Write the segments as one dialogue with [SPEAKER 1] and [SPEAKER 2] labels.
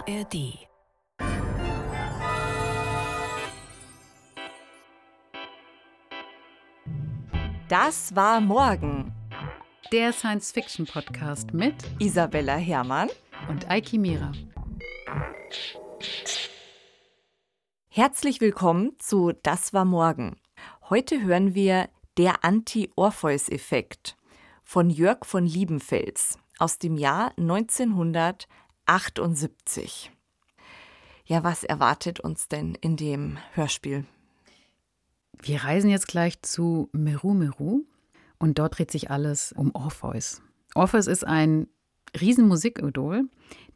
[SPEAKER 1] ARD.
[SPEAKER 2] Das war morgen.
[SPEAKER 3] Der Science-Fiction-Podcast mit
[SPEAKER 2] Isabella Herrmann
[SPEAKER 3] und Eiki Mira.
[SPEAKER 2] Herzlich willkommen zu Das war morgen. Heute hören wir Der Anti-Orpheus-Effekt von Jörg von Liebenfels aus dem Jahr 1978. Ja, was erwartet uns denn in dem Hörspiel?
[SPEAKER 3] Wir reisen jetzt gleich zu Meru Meru und dort dreht sich alles um Orpheus. Orpheus ist ein Riesenmusikidol,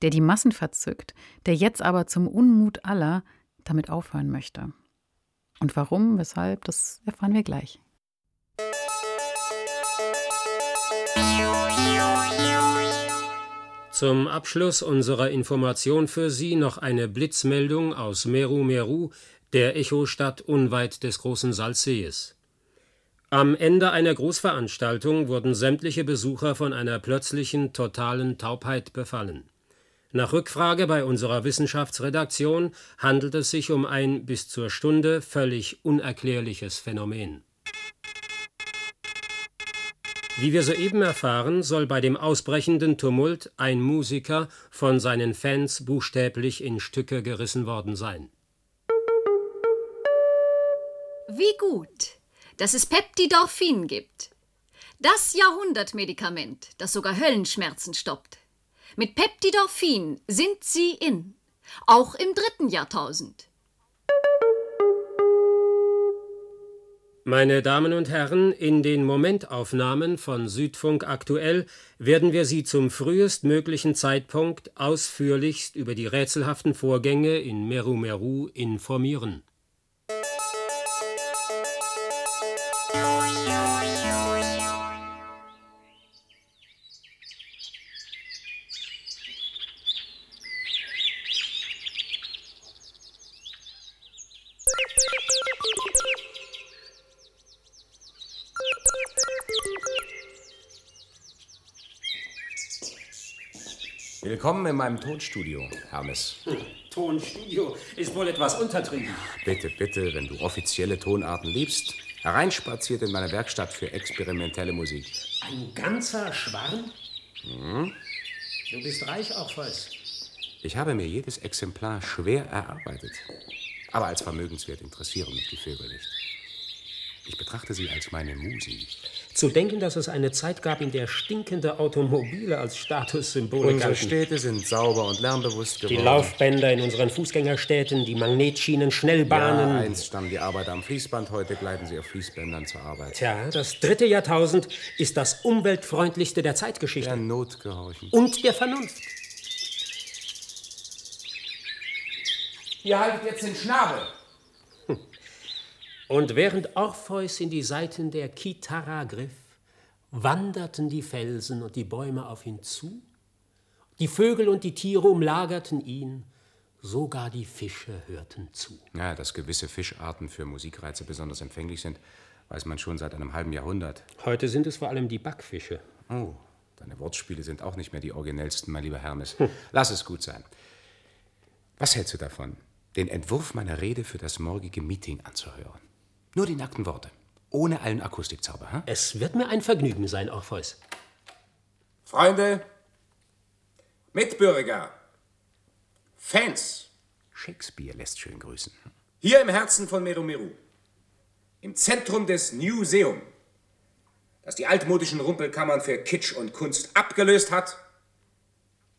[SPEAKER 3] der die Massen verzückt, der jetzt aber zum Unmut aller damit aufhören möchte. Und warum, weshalb, das erfahren wir gleich.
[SPEAKER 4] Zum Abschluss unserer Information für Sie noch eine Blitzmeldung aus Meru Meru, der Echostadt unweit des großen Salzsees. Am Ende einer Großveranstaltung wurden sämtliche Besucher von einer plötzlichen, totalen Taubheit befallen. Nach Rückfrage bei unserer Wissenschaftsredaktion handelt es sich um ein bis zur Stunde völlig unerklärliches Phänomen. Wie wir soeben erfahren, soll bei dem ausbrechenden Tumult ein Musiker von seinen Fans buchstäblich in Stücke gerissen worden sein.
[SPEAKER 5] Wie gut, dass es Peptidorphin gibt. Das Jahrhundertmedikament, das sogar Höllenschmerzen stoppt. Mit Peptidorphin sind Sie in, auch im dritten Jahrtausend.
[SPEAKER 4] Meine Damen und Herren, in den Momentaufnahmen von Südfunk aktuell werden wir Sie zum frühestmöglichen Zeitpunkt ausführlichst über die rätselhaften Vorgänge in Meru Meru informieren.
[SPEAKER 6] Willkommen in meinem Tonstudio, Hermes.
[SPEAKER 4] Tonstudio ist wohl etwas untertrieben.
[SPEAKER 6] Bitte, bitte, wenn du offizielle Tonarten liebst, hereinspaziert in meine Werkstatt für experimentelle Musik.
[SPEAKER 4] Ein ganzer Schwarm?
[SPEAKER 6] Hm?
[SPEAKER 4] Du bist reich, Orpheus.
[SPEAKER 6] Ich habe mir jedes Exemplar schwer erarbeitet. Aber als vermögenswert interessieren mich die Vögel nicht. Ich betrachte sie als meine Musi.
[SPEAKER 4] Zu denken, dass es eine Zeit gab, in der stinkende Automobile als Statussymbole
[SPEAKER 6] Unsere
[SPEAKER 4] galten.
[SPEAKER 6] Städte sind sauber und lärmbewusst
[SPEAKER 4] Die
[SPEAKER 6] geworden.
[SPEAKER 4] Laufbänder in unseren Fußgängerstädten, die Magnetschienen,
[SPEAKER 6] Ja,
[SPEAKER 4] Schnellbahnen.
[SPEAKER 6] einst standen die Arbeiter am Fließband, heute gleiten sie auf Fließbändern zur Arbeit.
[SPEAKER 4] Tja, das dritte Jahrtausend ist das umweltfreundlichste der Zeitgeschichte.
[SPEAKER 6] Der Not gehorchen.
[SPEAKER 4] Und der Vernunft.
[SPEAKER 6] Ihr haltet jetzt den Schnabel.
[SPEAKER 4] Und während Orpheus in die Seiten der Kitara griff, wanderten die Felsen und die Bäume auf ihn zu, die Vögel und die Tiere umlagerten ihn, sogar die Fische hörten zu.
[SPEAKER 6] Ja, dass gewisse Fischarten für Musikreize besonders empfänglich sind, weiß man schon seit einem halben Jahrhundert.
[SPEAKER 4] Heute sind es vor allem die Backfische.
[SPEAKER 6] Oh, deine Wortspiele sind auch nicht mehr die originellsten, mein lieber Hermes. Lass es gut sein. Was hältst du davon, den Entwurf meiner Rede für das morgige Meeting anzuhören? Nur die nackten Worte, ohne allen Akustikzauber, hm?
[SPEAKER 4] Es wird mir ein Vergnügen sein, Orpheus.
[SPEAKER 7] Freunde, Mitbürger, Fans,
[SPEAKER 6] Shakespeare lässt schön grüßen.
[SPEAKER 7] hier im Herzen von Meru Meru, im Zentrum des Museum, das die altmodischen Rumpelkammern für Kitsch und Kunst abgelöst hat,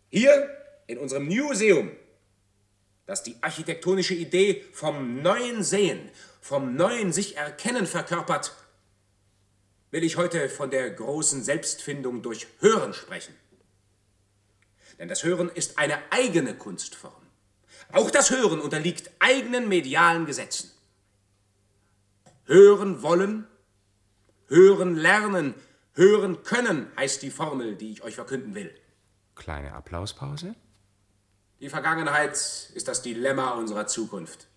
[SPEAKER 7] hier in unserem Museum, das die architektonische Idee vom neuen Sehen, vom neuen sich erkennen verkörpert, will ich heute von der großen Selbstfindung durch Hören sprechen. Denn das Hören ist eine eigene Kunstform. Auch das Hören unterliegt eigenen medialen Gesetzen. Hören wollen, hören lernen, hören können heißt die Formel, die ich euch verkünden will.
[SPEAKER 6] Kleine Applauspause?
[SPEAKER 7] Die Vergangenheit ist das Dilemma unserer Zukunft.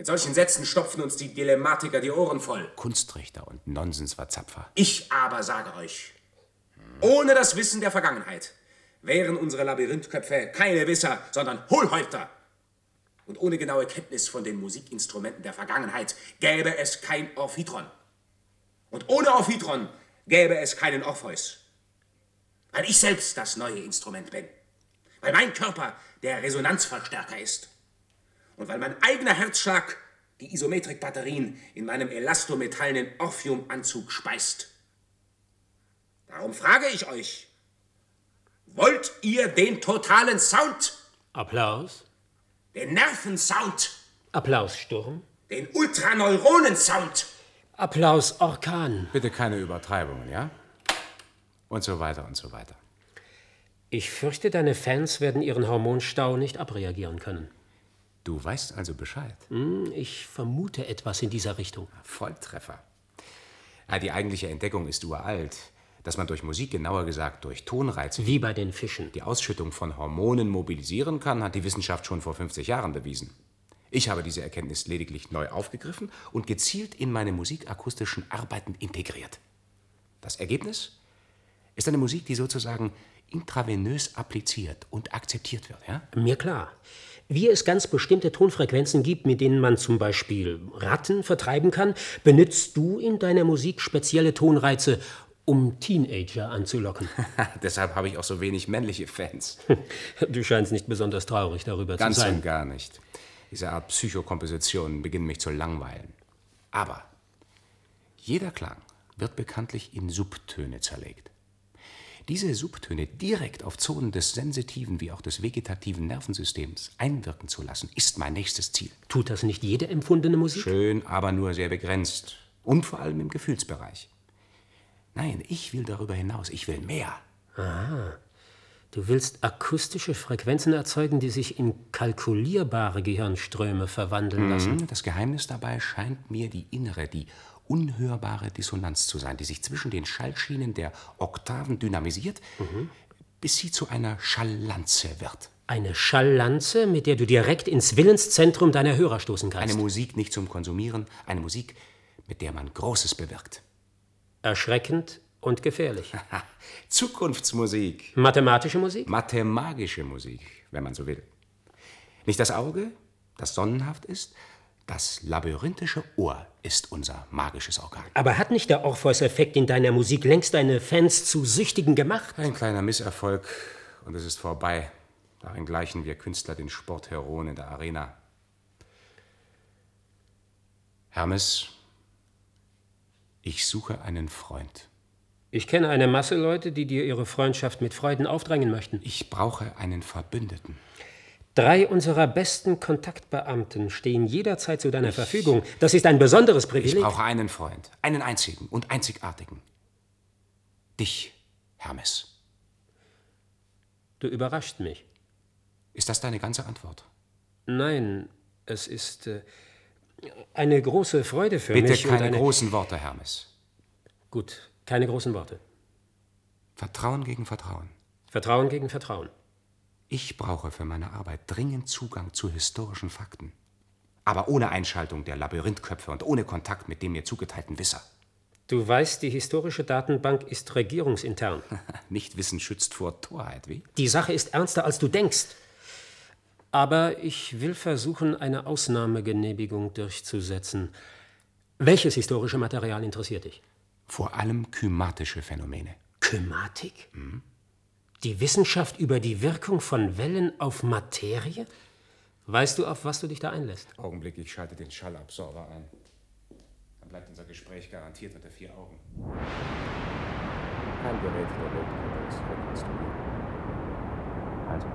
[SPEAKER 7] Mit solchen Sätzen stopfen uns die Dilemmatiker die Ohren voll.
[SPEAKER 6] Kunstrichter und Nonsensverzapfer.
[SPEAKER 7] Ich aber sage euch, ohne das Wissen der Vergangenheit wären unsere Labyrinthköpfe keine Wisser, sondern Hohlhäupter. Und ohne genaue Kenntnis von den Musikinstrumenten der Vergangenheit gäbe es kein Orphidron. Und ohne Orphidron gäbe es keinen Orpheus. Weil ich selbst das neue Instrument bin. Weil mein Körper der Resonanzverstärker ist. Und weil mein eigener Herzschlag die Isometrikbatterien in meinem elastometallenen Orphiumanzug speist. Darum frage ich euch, wollt ihr den totalen Sound?
[SPEAKER 4] Applaus.
[SPEAKER 7] Den Nervensound?
[SPEAKER 4] Applaus, Sturm.
[SPEAKER 7] Den Ultraneuronensound?
[SPEAKER 4] Applaus, Orkan.
[SPEAKER 6] Bitte keine Übertreibungen, ja? Und so weiter und so weiter.
[SPEAKER 4] Ich fürchte, deine Fans werden ihren Hormonstau nicht abreagieren können.
[SPEAKER 6] Du weißt also Bescheid.
[SPEAKER 4] Hm, ich vermute etwas in dieser Richtung.
[SPEAKER 6] Volltreffer. Ja, die eigentliche Entdeckung ist uralt. Dass man durch Musik, genauer gesagt durch Tonreize,
[SPEAKER 4] Wie bei den Fischen.
[SPEAKER 6] die Ausschüttung von Hormonen mobilisieren kann, hat die Wissenschaft schon vor 50 Jahren bewiesen. Ich habe diese Erkenntnis lediglich neu aufgegriffen und gezielt in meine musikakustischen Arbeiten integriert. Das Ergebnis ist eine Musik, die sozusagen intravenös appliziert und akzeptiert wird. Ja?
[SPEAKER 4] Mir klar. Wie es ganz bestimmte Tonfrequenzen gibt, mit denen man zum Beispiel Ratten vertreiben kann, benutzt du in deiner Musik spezielle Tonreize, um Teenager anzulocken.
[SPEAKER 6] Deshalb habe ich auch so wenig männliche Fans.
[SPEAKER 4] Du scheinst nicht besonders traurig darüber
[SPEAKER 6] Ganz
[SPEAKER 4] zu sein.
[SPEAKER 6] und gar nicht. Diese Art Psychokompositionen beginnen mich zu langweilen. Aber jeder Klang wird bekanntlich in Subtöne zerlegt. Diese Subtöne direkt auf Zonen des sensitiven wie auch des vegetativen Nervensystems einwirken zu lassen, ist mein nächstes Ziel.
[SPEAKER 4] Tut das nicht jede empfundene Musik?
[SPEAKER 6] Schön, aber nur sehr begrenzt. Und vor allem im Gefühlsbereich. Nein, ich will darüber hinaus. Ich will mehr.
[SPEAKER 4] Du willst akustische Frequenzen erzeugen, die sich in kalkulierbare Gehirnströme verwandeln lassen.
[SPEAKER 6] Hm, Das Geheimnis dabei scheint mir die innere, die unhörbare Dissonanz zu sein, die sich zwischen den Schallschienen der Oktaven dynamisiert, bis sie zu einer Schalllanze wird.
[SPEAKER 4] Eine Schalllanze, mit der du direkt ins Willenszentrum deiner Hörer stoßen kannst.
[SPEAKER 6] Eine Musik nicht zum Konsumieren, eine Musik, mit der man Großes bewirkt.
[SPEAKER 4] Erschreckend und gefährlich.
[SPEAKER 6] Zukunftsmusik,
[SPEAKER 4] Mathematische Musik?
[SPEAKER 6] mathemagische Musik, wenn man so will. Nicht das Auge, das sonnenhaft ist, das labyrinthische Ohr ist unser magisches Organ.
[SPEAKER 4] Aber hat nicht der Orpheus-Effekt in deiner Musik längst deine Fans zu Süchtigen gemacht?
[SPEAKER 6] Ein kleiner Misserfolg und es ist vorbei. Darin gleichen wir Künstler den Sportheroen in der Arena. Hermes, ich suche einen Freund.
[SPEAKER 4] Ich kenne eine Masse Leute, die dir ihre Freundschaft mit Freuden aufdrängen möchten.
[SPEAKER 6] Ich brauche einen Verbündeten.
[SPEAKER 4] Drei unserer besten Kontaktbeamten stehen jederzeit zu deiner Verfügung. Das ist ein besonderes
[SPEAKER 6] Ich
[SPEAKER 4] Privileg.
[SPEAKER 6] brauche einen Freund, einen einzigen und einzigartigen. Dich, Hermes.
[SPEAKER 4] Du überrascht mich.
[SPEAKER 6] Ist das deine ganze Antwort?
[SPEAKER 4] Nein, es ist äh, eine große Freude für
[SPEAKER 6] Bitte
[SPEAKER 4] mich. und
[SPEAKER 6] keine
[SPEAKER 4] eine
[SPEAKER 6] großen Worte, Hermes.
[SPEAKER 4] Gut, keine großen Worte.
[SPEAKER 6] Vertrauen gegen Vertrauen.
[SPEAKER 4] Vertrauen gegen Vertrauen.
[SPEAKER 6] Ich brauche für meine Arbeit dringend Zugang zu historischen Fakten. Aber ohne Einschaltung der Labyrinthköpfe und ohne Kontakt mit dem mir zugeteilten Wisser.
[SPEAKER 4] Du weißt, die historische Datenbank ist regierungsintern.
[SPEAKER 6] Nichtwissen schützt vor Torheit, wie?
[SPEAKER 4] Die Sache ist ernster, als du denkst. Aber ich will versuchen, eine Ausnahmegenehmigung durchzusetzen. Welches historische Material interessiert dich?
[SPEAKER 6] Vor allem kymatische Phänomene.
[SPEAKER 4] Kymatik? Die Wissenschaft über die Wirkung von Wellen auf Materie? Weißt du, auf was du dich da einlässt?
[SPEAKER 6] Augenblick, ich schalte den Schallabsorber ein. Dann bleibt unser Gespräch garantiert unter vier Augen. Kein Gerät der Welt könnte es rekonstruieren. Also,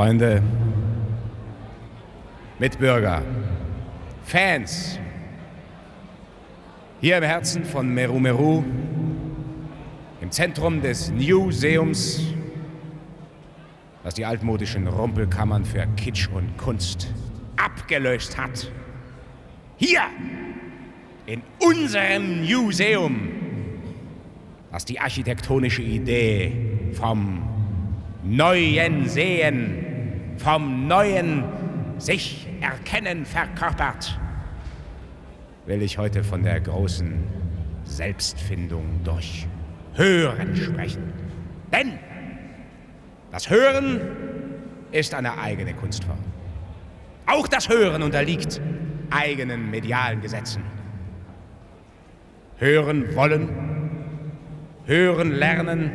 [SPEAKER 6] Freunde, Mitbürger, Fans, hier im Herzen von Meru Meru, im Zentrum des New Seums, das die altmodischen Rumpelkammern für Kitsch und Kunst abgelöst hat. Hier, in unserem Museum, das die architektonische Idee vom neuen Sehen, vom neuen sich erkennen verkörpert, will ich heute von der großen Selbstfindung durch Hören sprechen. Denn das Hören ist eine eigene Kunstform. Auch das Hören unterliegt eigenen medialen Gesetzen. Hören wollen, hören lernen,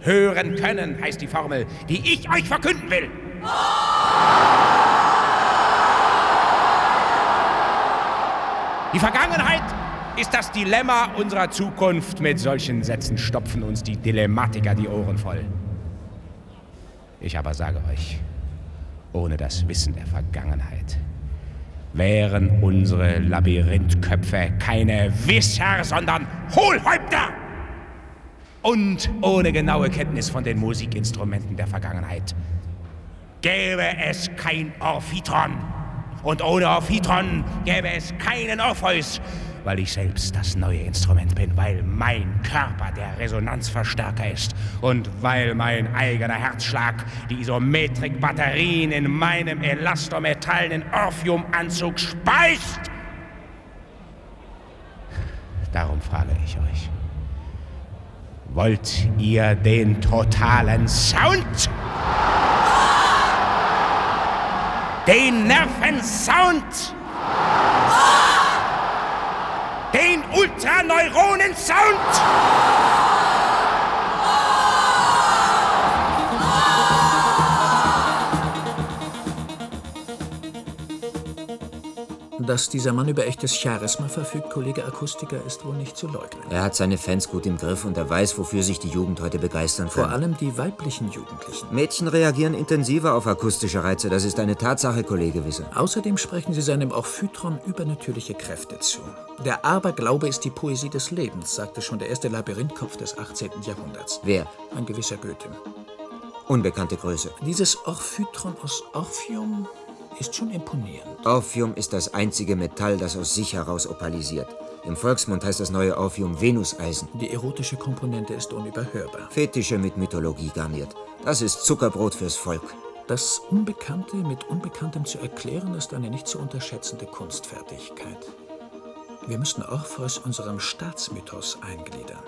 [SPEAKER 6] hören können heißt die Formel, die ich euch verkünden will. Die Vergangenheit ist das Dilemma unserer Zukunft. Mit solchen Sätzen stopfen uns die Dilemmatiker die Ohren voll. Ich aber sage euch, ohne das Wissen der Vergangenheit wären unsere Labyrinthköpfe keine Wisser, sondern Hohlhäupter. Und ohne genaue Kenntnis von den Musikinstrumenten der Vergangenheit gäbe es kein Orphitron. Und ohne Orphitron gäbe es keinen Orpheus, weil ich selbst das neue Instrument bin, weil mein Körper der Resonanzverstärker ist und weil mein eigener Herzschlag die Isometrik-Batterien in meinem elastometallenen Orphiumanzug speist. Darum frage ich euch, wollt ihr den totalen Sound? Den Nervensound? Den Ultraneuronen-Sound?
[SPEAKER 1] Dass dieser Mann über echtes Charisma verfügt, Kollege Akustiker, ist wohl nicht zu leugnen.
[SPEAKER 8] Er hat seine Fans gut im Griff und er weiß, wofür sich die Jugend heute begeistern kann.
[SPEAKER 1] Vor allem die weiblichen Jugendlichen.
[SPEAKER 8] Mädchen reagieren intensiver auf akustische Reize. Das ist eine Tatsache, Kollege Wisser.
[SPEAKER 1] Außerdem sprechen sie seinem Orphytron übernatürliche Kräfte zu. Der Aberglaube ist die Poesie des Lebens, sagte schon der erste Labyrinthkopf des 18. Jahrhunderts.
[SPEAKER 8] Wer?
[SPEAKER 1] Ein gewisser Goethe.
[SPEAKER 8] Unbekannte Größe.
[SPEAKER 1] Dieses Orphytron aus Orphium ist schon imponierend.
[SPEAKER 8] Orphium ist das einzige Metall, das aus sich heraus opalisiert. Im Volksmund heißt das neue Orphium Venuseisen.
[SPEAKER 1] Die erotische Komponente ist unüberhörbar.
[SPEAKER 8] Fetische mit Mythologie garniert. Das ist Zuckerbrot fürs Volk.
[SPEAKER 1] Das Unbekannte mit Unbekanntem zu erklären, ist eine nicht zu unterschätzende Kunstfertigkeit. Wir müssten Orpheus unserem Staatsmythos eingliedern.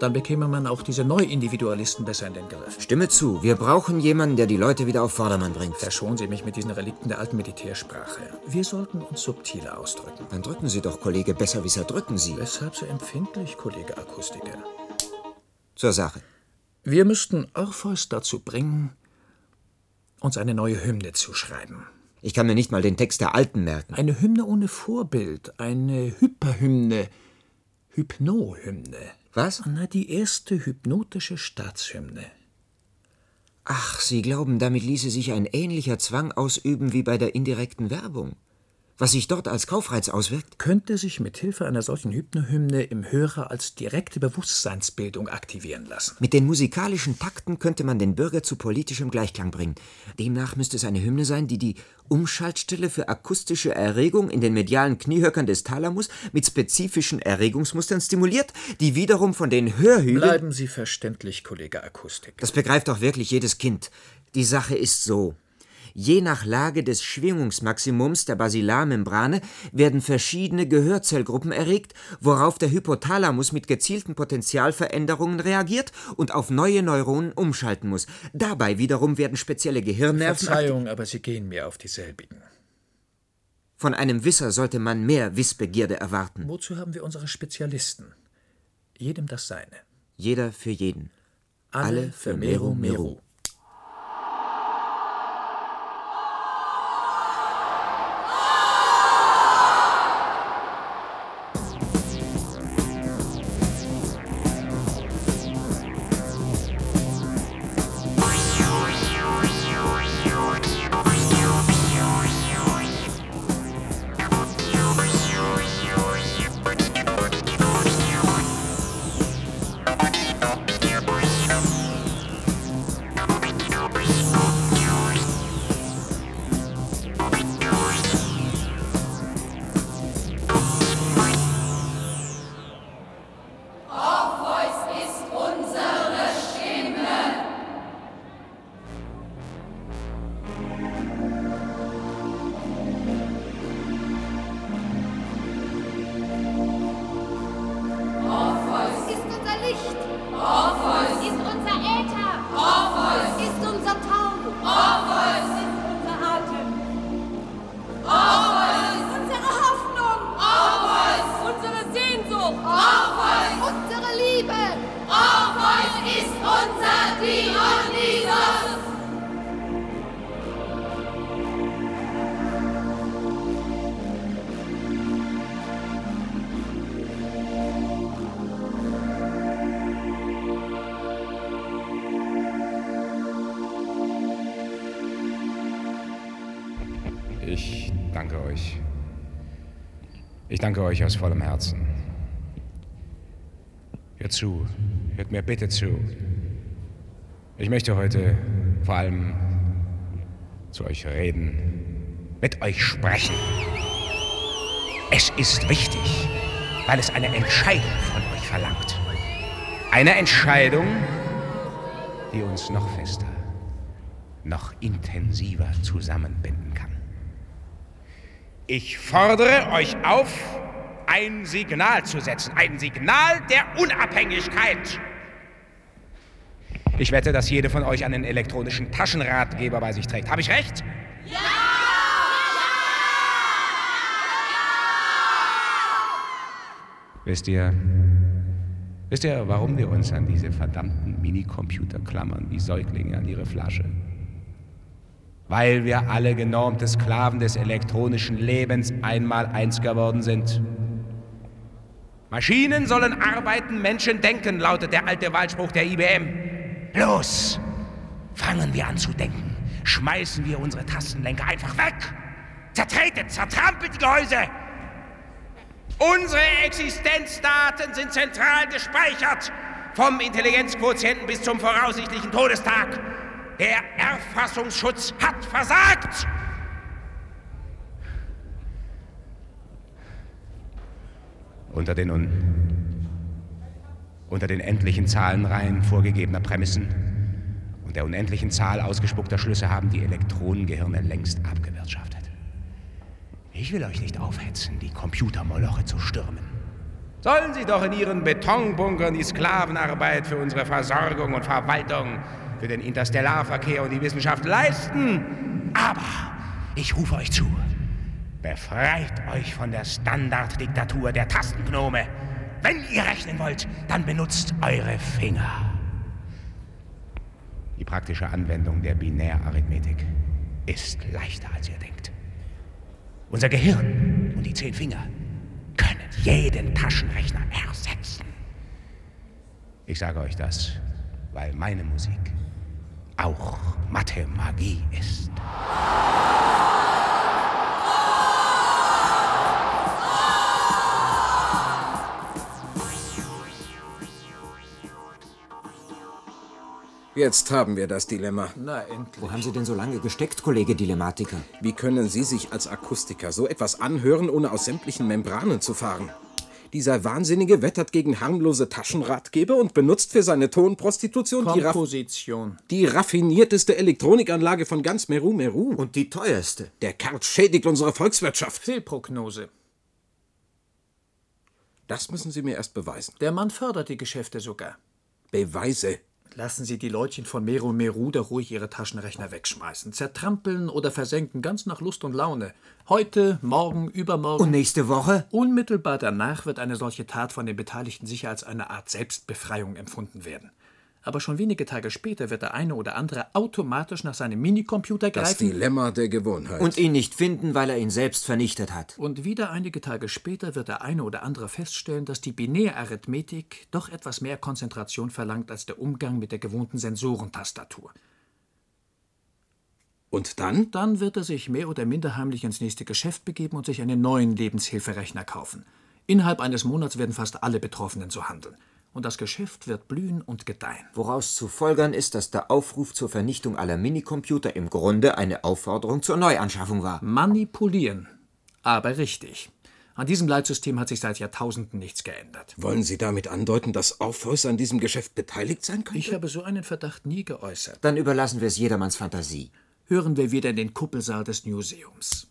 [SPEAKER 1] Dann bekäme man auch diese Neuindividualisten besser in den Griff.
[SPEAKER 8] Stimme zu, wir brauchen jemanden, der die Leute wieder auf Vordermann bringt.
[SPEAKER 1] Verschonen Sie mich mit diesen Relikten der alten Militärsprache. Wir sollten uns subtiler ausdrücken.
[SPEAKER 8] Dann drücken Sie doch, Kollege Besserwisser, drücken Sie.
[SPEAKER 1] Weshalb so empfindlich, Kollege Akustiker?
[SPEAKER 8] Zur Sache.
[SPEAKER 1] Wir müssten Orpheus dazu bringen, uns eine neue Hymne zu schreiben.
[SPEAKER 8] Ich kann mir nicht mal den Text der alten merken.
[SPEAKER 1] Eine Hymne ohne Vorbild, eine Hyperhymne, Hypnohymne.
[SPEAKER 8] Was?
[SPEAKER 1] Na, die erste hypnotische Staatshymne.
[SPEAKER 8] Ach, Sie glauben, damit ließe sich ein ähnlicher Zwang ausüben wie bei der indirekten Werbung? Was sich dort als Kaufreiz auswirkt?
[SPEAKER 1] Könnte sich mit Hilfe einer solchen Hypnohymne im Hörer als direkte Bewusstseinsbildung aktivieren lassen.
[SPEAKER 8] Mit den musikalischen Takten könnte man den Bürger zu politischem Gleichklang bringen. Demnach müsste es eine Hymne sein, die die Umschaltstelle für akustische Erregung in den medialen Kniehöckern des Thalamus mit spezifischen Erregungsmustern stimuliert, die wiederum von den Hörhügeln...
[SPEAKER 1] Bleiben Sie verständlich, Kollege Akustik.
[SPEAKER 8] Das begreift doch wirklich jedes Kind. Die Sache ist so. Je nach Lage des Schwingungsmaximums der Basilarmembrane werden verschiedene Gehörzellgruppen erregt, worauf der Hypothalamus mit gezielten Potentialveränderungen reagiert und auf neue Neuronen umschalten muss. Dabei wiederum werden spezielle Gehirnnerven.
[SPEAKER 1] Verzeihung, aber Sie gehen mir auf dieselbigen.
[SPEAKER 8] Von einem Wisser sollte man mehr Wissbegierde erwarten.
[SPEAKER 1] Wozu haben wir unsere Spezialisten? Jedem das Seine.
[SPEAKER 8] Jeder für jeden.
[SPEAKER 1] Alle für Meru Meru.
[SPEAKER 9] Orpheus
[SPEAKER 6] danke euch aus vollem Herzen. Hört zu, hört mir bitte zu. Ich möchte heute vor allem zu euch reden, mit euch sprechen. Es ist wichtig, weil es eine Entscheidung von euch verlangt. Eine Entscheidung, die uns noch fester, noch intensiver zusammenbinden. Ich fordere euch auf, ein Signal zu setzen. Ein Signal der Unabhängigkeit. Ich wette, dass jede von euch einen elektronischen Taschenratgeber bei sich trägt. Habe ich recht? Ja! Wisst ihr, wisst ihr, warum wir uns an diese verdammten Minicomputer klammern, wie Säuglinge an ihre Flasche? Weil wir alle genormte Sklaven des elektronischen Lebens einmal eins geworden sind. Maschinen sollen arbeiten, Menschen denken, lautet der alte Wahlspruch der IBM. Los, fangen wir an zu denken. Schmeißen wir unsere Tastenlenker einfach weg. Zertretet, zertrampelt die Gehäuse. Unsere Existenzdaten sind zentral gespeichert. Vom Intelligenzquotienten bis zum voraussichtlichen Todestag. Der Erfassungsschutz hat versagt! Unter den, un unter den endlichen Zahlenreihen vorgegebener Prämissen und der unendlichen Zahl ausgespuckter Schlüsse haben die Elektronengehirne längst abgewirtschaftet. Ich will euch nicht aufhetzen, die Computermoloche zu stürmen. Sollen sie doch in ihren Betonbunkern die Sklavenarbeit für unsere Versorgung und Verwaltung für den Interstellarverkehr und die Wissenschaft leisten. Aber ich rufe euch zu, befreit euch von der Standarddiktatur der Tastengnome. Wenn ihr rechnen wollt, dann benutzt eure Finger. Die praktische Anwendung der Binärarithmetik ist leichter, als ihr denkt. Unser Gehirn und die zehn Finger können jeden Taschenrechner ersetzen. Ich sage euch das, weil meine Musik auch Mathemagie ist.
[SPEAKER 7] Jetzt haben wir das Dilemma.
[SPEAKER 1] Na, endlich.
[SPEAKER 8] Wo haben Sie denn so lange gesteckt, Kollege Dilematiker?
[SPEAKER 7] Wie können Sie sich als Akustiker so etwas anhören, ohne aus sämtlichen Membranen zu fahren? Dieser Wahnsinnige wettert gegen harmlose Taschenratgeber und benutzt für seine Tonprostitution die, raff die raffinierteste Elektronikanlage von ganz Meru Meru.
[SPEAKER 8] Und die teuerste.
[SPEAKER 7] Der Kerl schädigt unsere Volkswirtschaft.
[SPEAKER 1] Fehlprognose.
[SPEAKER 7] Das müssen Sie mir erst beweisen.
[SPEAKER 1] Der Mann fördert die Geschäfte sogar.
[SPEAKER 7] Beweise.
[SPEAKER 1] Lassen Sie die Leutchen von Meru Meru da ruhig ihre Taschenrechner wegschmeißen, zertrampeln oder versenken, ganz nach Lust und Laune. Heute, morgen, übermorgen.
[SPEAKER 8] Und nächste Woche?
[SPEAKER 1] Unmittelbar danach wird eine solche Tat von den Beteiligten sicher als eine Art Selbstbefreiung empfunden werden. Aber schon wenige Tage später wird der eine oder andere automatisch nach seinem Minicomputer
[SPEAKER 7] Das
[SPEAKER 1] greifen
[SPEAKER 7] Dilemma der Gewohnheit.
[SPEAKER 8] Und ihn nicht finden, weil er ihn selbst vernichtet hat.
[SPEAKER 1] und wieder einige Tage später wird der eine oder andere feststellen, dass die Binärarithmetik doch etwas mehr Konzentration verlangt als der Umgang mit der gewohnten Sensorentastatur.
[SPEAKER 7] Und dann?
[SPEAKER 1] Dann wird er sich mehr oder minder heimlich ins nächste Geschäft begeben und sich einen neuen Lebenshilferechner kaufen. Innerhalb eines Monats werden fast alle Betroffenen so handeln. Und das Geschäft wird blühen und gedeihen.
[SPEAKER 8] Woraus zu folgern ist, dass der Aufruf zur Vernichtung aller Minicomputer im Grunde eine Aufforderung zur Neuanschaffung war.
[SPEAKER 1] Manipulieren. Aber richtig. An diesem Leitsystem hat sich seit Jahrtausenden nichts geändert.
[SPEAKER 7] Wollen Sie damit andeuten, dass Orpheus an diesem Geschäft beteiligt sein könnte?
[SPEAKER 1] Ich habe so einen Verdacht nie geäußert.
[SPEAKER 8] Dann überlassen wir es jedermanns Fantasie.
[SPEAKER 1] Hören wir wieder in den Kuppelsaal des Museums.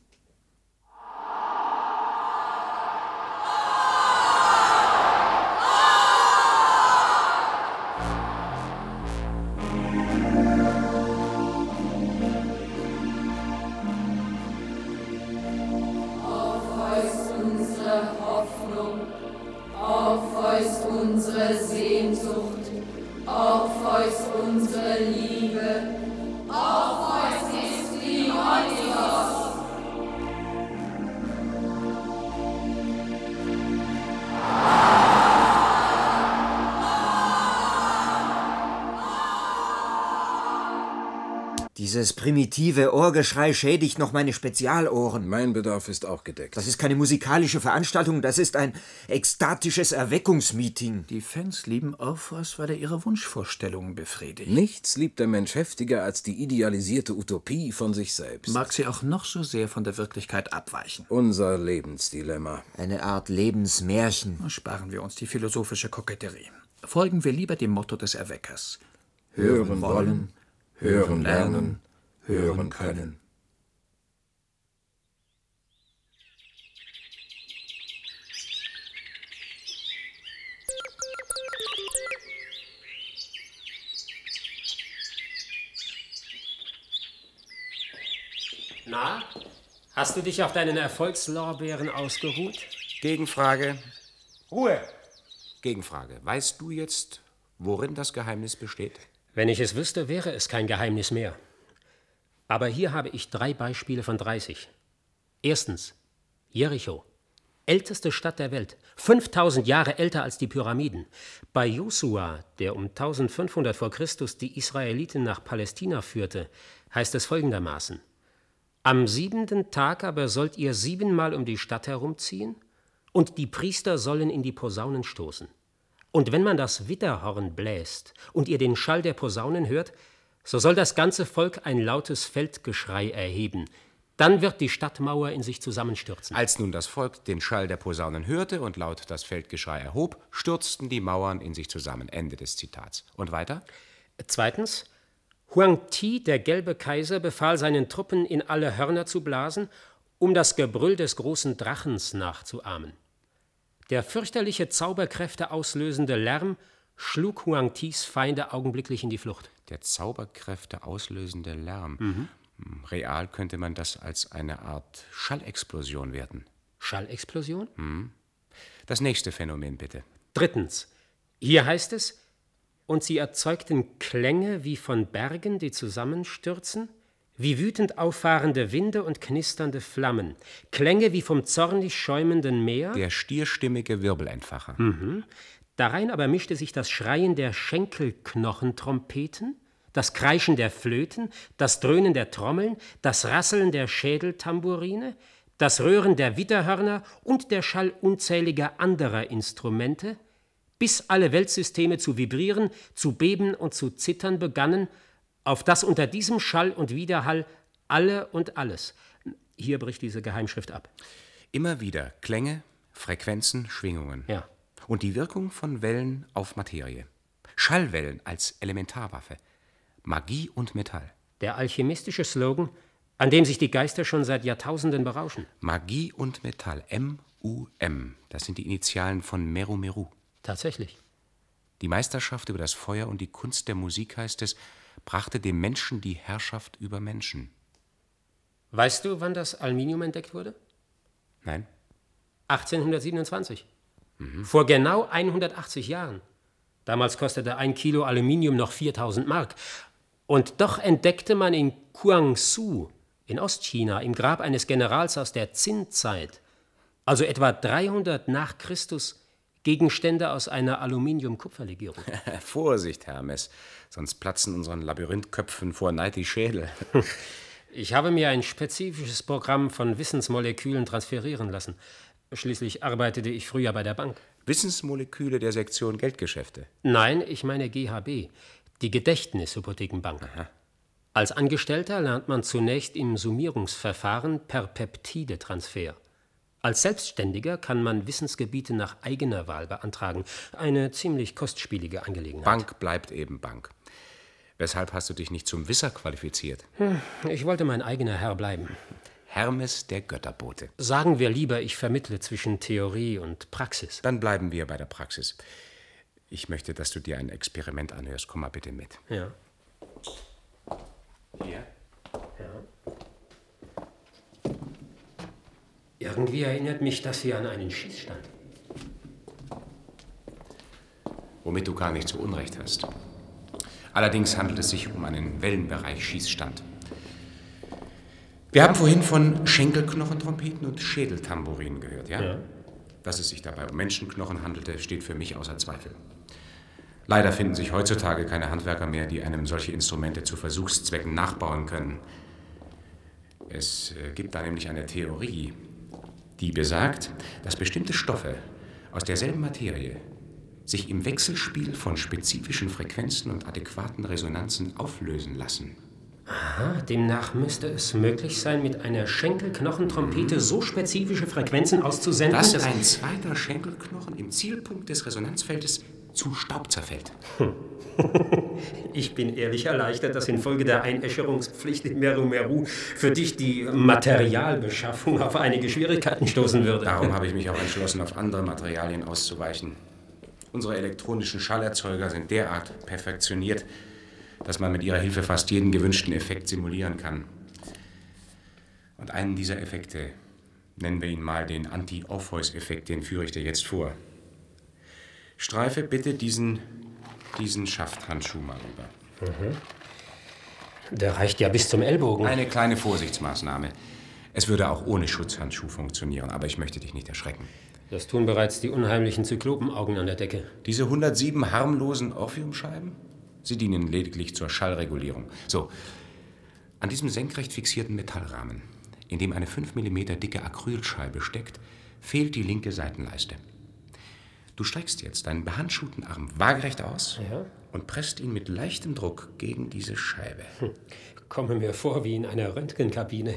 [SPEAKER 8] Primitive Ohrgeschrei schädigt noch meine Spezialohren.
[SPEAKER 10] Mein Bedarf ist auch gedeckt.
[SPEAKER 8] Das ist keine musikalische Veranstaltung, das ist ein ekstatisches Erweckungsmeeting.
[SPEAKER 1] Die Fans lieben Orpheus, weil er ihre Wunschvorstellungen befriedigt.
[SPEAKER 10] Nichts liebt der Mensch heftiger als die idealisierte Utopie von sich selbst.
[SPEAKER 1] Mag sie auch noch so sehr von der Wirklichkeit abweichen.
[SPEAKER 10] Unser Lebensdilemma.
[SPEAKER 8] Eine Art Lebensmärchen.
[SPEAKER 1] Sparen wir uns die philosophische Koketterie. Folgen wir lieber dem Motto des Erweckers.
[SPEAKER 10] Hören wollen, hören lernen, hören können.
[SPEAKER 4] Na, hast du dich auf deinen Erfolgslorbeeren ausgeruht?
[SPEAKER 6] Gegenfrage. Ruhe! Gegenfrage. Weißt du jetzt, worin das Geheimnis besteht?
[SPEAKER 4] Wenn ich es wüsste, wäre es kein Geheimnis mehr. Aber hier habe ich drei Beispiele von 30. Erstens, Jericho. Älteste Stadt der Welt, 5000 Jahre älter als die Pyramiden. Bei Josua, der um 1500 vor Christus die Israeliten nach Palästina führte, heißt es folgendermaßen: Am siebenten Tag aber sollt ihr siebenmal um die Stadt herumziehen, und die Priester sollen in die Posaunen stoßen. Und wenn man das Witterhorn bläst und ihr den Schall der Posaunen hört, so soll das ganze Volk ein lautes Feldgeschrei erheben. Dann wird die Stadtmauer in sich zusammenstürzen.
[SPEAKER 6] Als nun das Volk den Schall der Posaunen hörte und laut das Feldgeschrei erhob, stürzten die Mauern in sich zusammen. Ende des Zitats. Und weiter?
[SPEAKER 4] Zweitens, Huang Ti, der gelbe Kaiser, befahl seinen Truppen, in alle Hörner zu blasen, um das Gebrüll des großen Drachens nachzuahmen. Der fürchterliche Zauberkräfte auslösende Lärm schlug Huang Tis Feinde augenblicklich in die Flucht.
[SPEAKER 6] Der Zauberkräfte auslösende Lärm. Hm, Real könnte man das als eine Art Schallexplosion werten.
[SPEAKER 4] Schallexplosion?
[SPEAKER 6] Das nächste Phänomen bitte.
[SPEAKER 4] Drittens, hier heißt es, und sie erzeugten Klänge wie von Bergen, die zusammenstürzen, wie wütend auffahrende Winde und knisternde Flammen, Klänge wie vom zornig schäumenden Meer.
[SPEAKER 6] Der stierstimmige Wirbelentfacher.
[SPEAKER 4] Darein aber mischte sich das Schreien der Schenkelknochentrompeten, das Kreischen der Flöten, das Dröhnen der Trommeln, das Rasseln der Schädeltamburine, das Röhren der Witterhörner und der Schall unzähliger anderer Instrumente, bis alle Weltsysteme zu vibrieren, zu beben und zu zittern begannen, auf dass unter diesem Schall und Widerhall alle und alles. Hier bricht diese Geheimschrift ab.
[SPEAKER 6] Immer wieder Klänge, Frequenzen, Schwingungen.
[SPEAKER 4] Ja.
[SPEAKER 6] Und die Wirkung von Wellen auf Materie. Schallwellen als Elementarwaffe. Magie und Metall.
[SPEAKER 4] Der alchemistische Slogan, an dem sich die Geister schon seit Jahrtausenden berauschen.
[SPEAKER 6] Magie und Metall. M-U-M. Das sind die Initialen von Meru Meru.
[SPEAKER 4] Tatsächlich.
[SPEAKER 6] Die Meisterschaft über das Feuer und die Kunst der Musik, heißt es, brachte dem Menschen die Herrschaft über Menschen.
[SPEAKER 4] Weißt du, wann das Aluminium entdeckt wurde?
[SPEAKER 6] Nein?
[SPEAKER 4] 1827. Vor genau 180 Jahren. Damals kostete ein Kilo Aluminium noch 4000 Mark. Und doch entdeckte man in Guangzhou in Ostchina im Grab eines Generals aus der Qin-Zeit, also etwa 300 nach Christus, Gegenstände aus einer Aluminium-Kupferlegierung.
[SPEAKER 6] Vorsicht, Hermes, sonst platzen unseren Labyrinthköpfen vor Neid die Schädel.
[SPEAKER 4] Ich habe mir ein spezifisches Programm von Wissensmolekülen transferieren lassen. Schließlich arbeitete ich früher bei der Bank.
[SPEAKER 6] Wissensmoleküle der Sektion Geldgeschäfte.
[SPEAKER 4] Nein, ich meine GHB, die Gedächtnishypothekenbank. Als Angestellter lernt man zunächst im Summierungsverfahren per Peptidetransfer. Als Selbstständiger kann man Wissensgebiete nach eigener Wahl beantragen. Eine ziemlich kostspielige Angelegenheit.
[SPEAKER 6] Bank bleibt eben Bank. Weshalb hast du dich nicht zum Wisser qualifiziert?
[SPEAKER 4] Ich wollte mein eigener Herr bleiben.
[SPEAKER 6] Hermes der Götterbote.
[SPEAKER 4] Sagen wir lieber, ich vermittle zwischen Theorie und Praxis.
[SPEAKER 6] Dann bleiben wir bei der Praxis. Ich möchte, dass du dir ein Experiment anhörst. Komm mal bitte mit.
[SPEAKER 4] Ja.
[SPEAKER 6] Hier?
[SPEAKER 4] Irgendwie erinnert mich das hier an einen Schießstand.
[SPEAKER 6] womit du gar nicht zu Unrecht hast. Allerdings handelt es sich um einen Wellenbereich Schießstand. Wir haben vorhin von Schenkelknochentrompeten und Schädeltambourinen gehört, ja?
[SPEAKER 4] Ja.
[SPEAKER 6] Dass es sich dabei um Menschenknochen handelte, steht für mich außer Zweifel. Leider finden sich heutzutage keine Handwerker mehr, die einem solche Instrumente zu Versuchszwecken nachbauen können. Es äh, gibt da nämlich eine Theorie, die besagt, dass bestimmte Stoffe aus derselben Materie sich im Wechselspiel von spezifischen Frequenzen und adäquaten Resonanzen auflösen lassen.
[SPEAKER 4] Aha, demnach müsste es möglich sein, mit einer Schenkelknochentrompete so spezifische Frequenzen auszusenden,
[SPEAKER 6] Dass ein zweiter Schenkelknochen im Zielpunkt des Resonanzfeldes zu Staub zerfällt.
[SPEAKER 4] Ich bin ehrlich erleichtert, dass infolge der Einäscherungspflicht in Meru Meru für dich die Materialbeschaffung auf einige Schwierigkeiten stoßen würde.
[SPEAKER 6] Darum habe ich mich auch entschlossen, auf andere Materialien auszuweichen. Unsere elektronischen Schallerzeuger sind derart perfektioniert, dass man mit ihrer Hilfe fast jeden gewünschten Effekt simulieren kann. Und einen dieser Effekte, nennen wir ihn mal den Anti-Orpheus-Effekt, den führe ich dir jetzt vor. Streife bitte diesen, diesen Schafthandschuh mal rüber.
[SPEAKER 4] Mhm. Der reicht ja bis zum Ellbogen.
[SPEAKER 6] Eine kleine Vorsichtsmaßnahme. Es würde auch ohne Schutzhandschuh funktionieren, aber ich möchte dich nicht erschrecken.
[SPEAKER 4] Das tun bereits die unheimlichen Zyklopenaugen an der Decke.
[SPEAKER 6] Diese 107 harmlosen Orpheumscheiben? Sie dienen lediglich zur Schallregulierung. So, an diesem senkrecht fixierten Metallrahmen, in dem eine 5 mm dicke Acrylscheibe steckt, fehlt die linke Seitenleiste. Du streckst jetzt deinen behandschuhten Arm waagerecht aus
[SPEAKER 4] Ja?
[SPEAKER 6] und presst ihn mit leichtem Druck gegen diese Scheibe.
[SPEAKER 4] Komme mir vor wie in einer Röntgenkabine.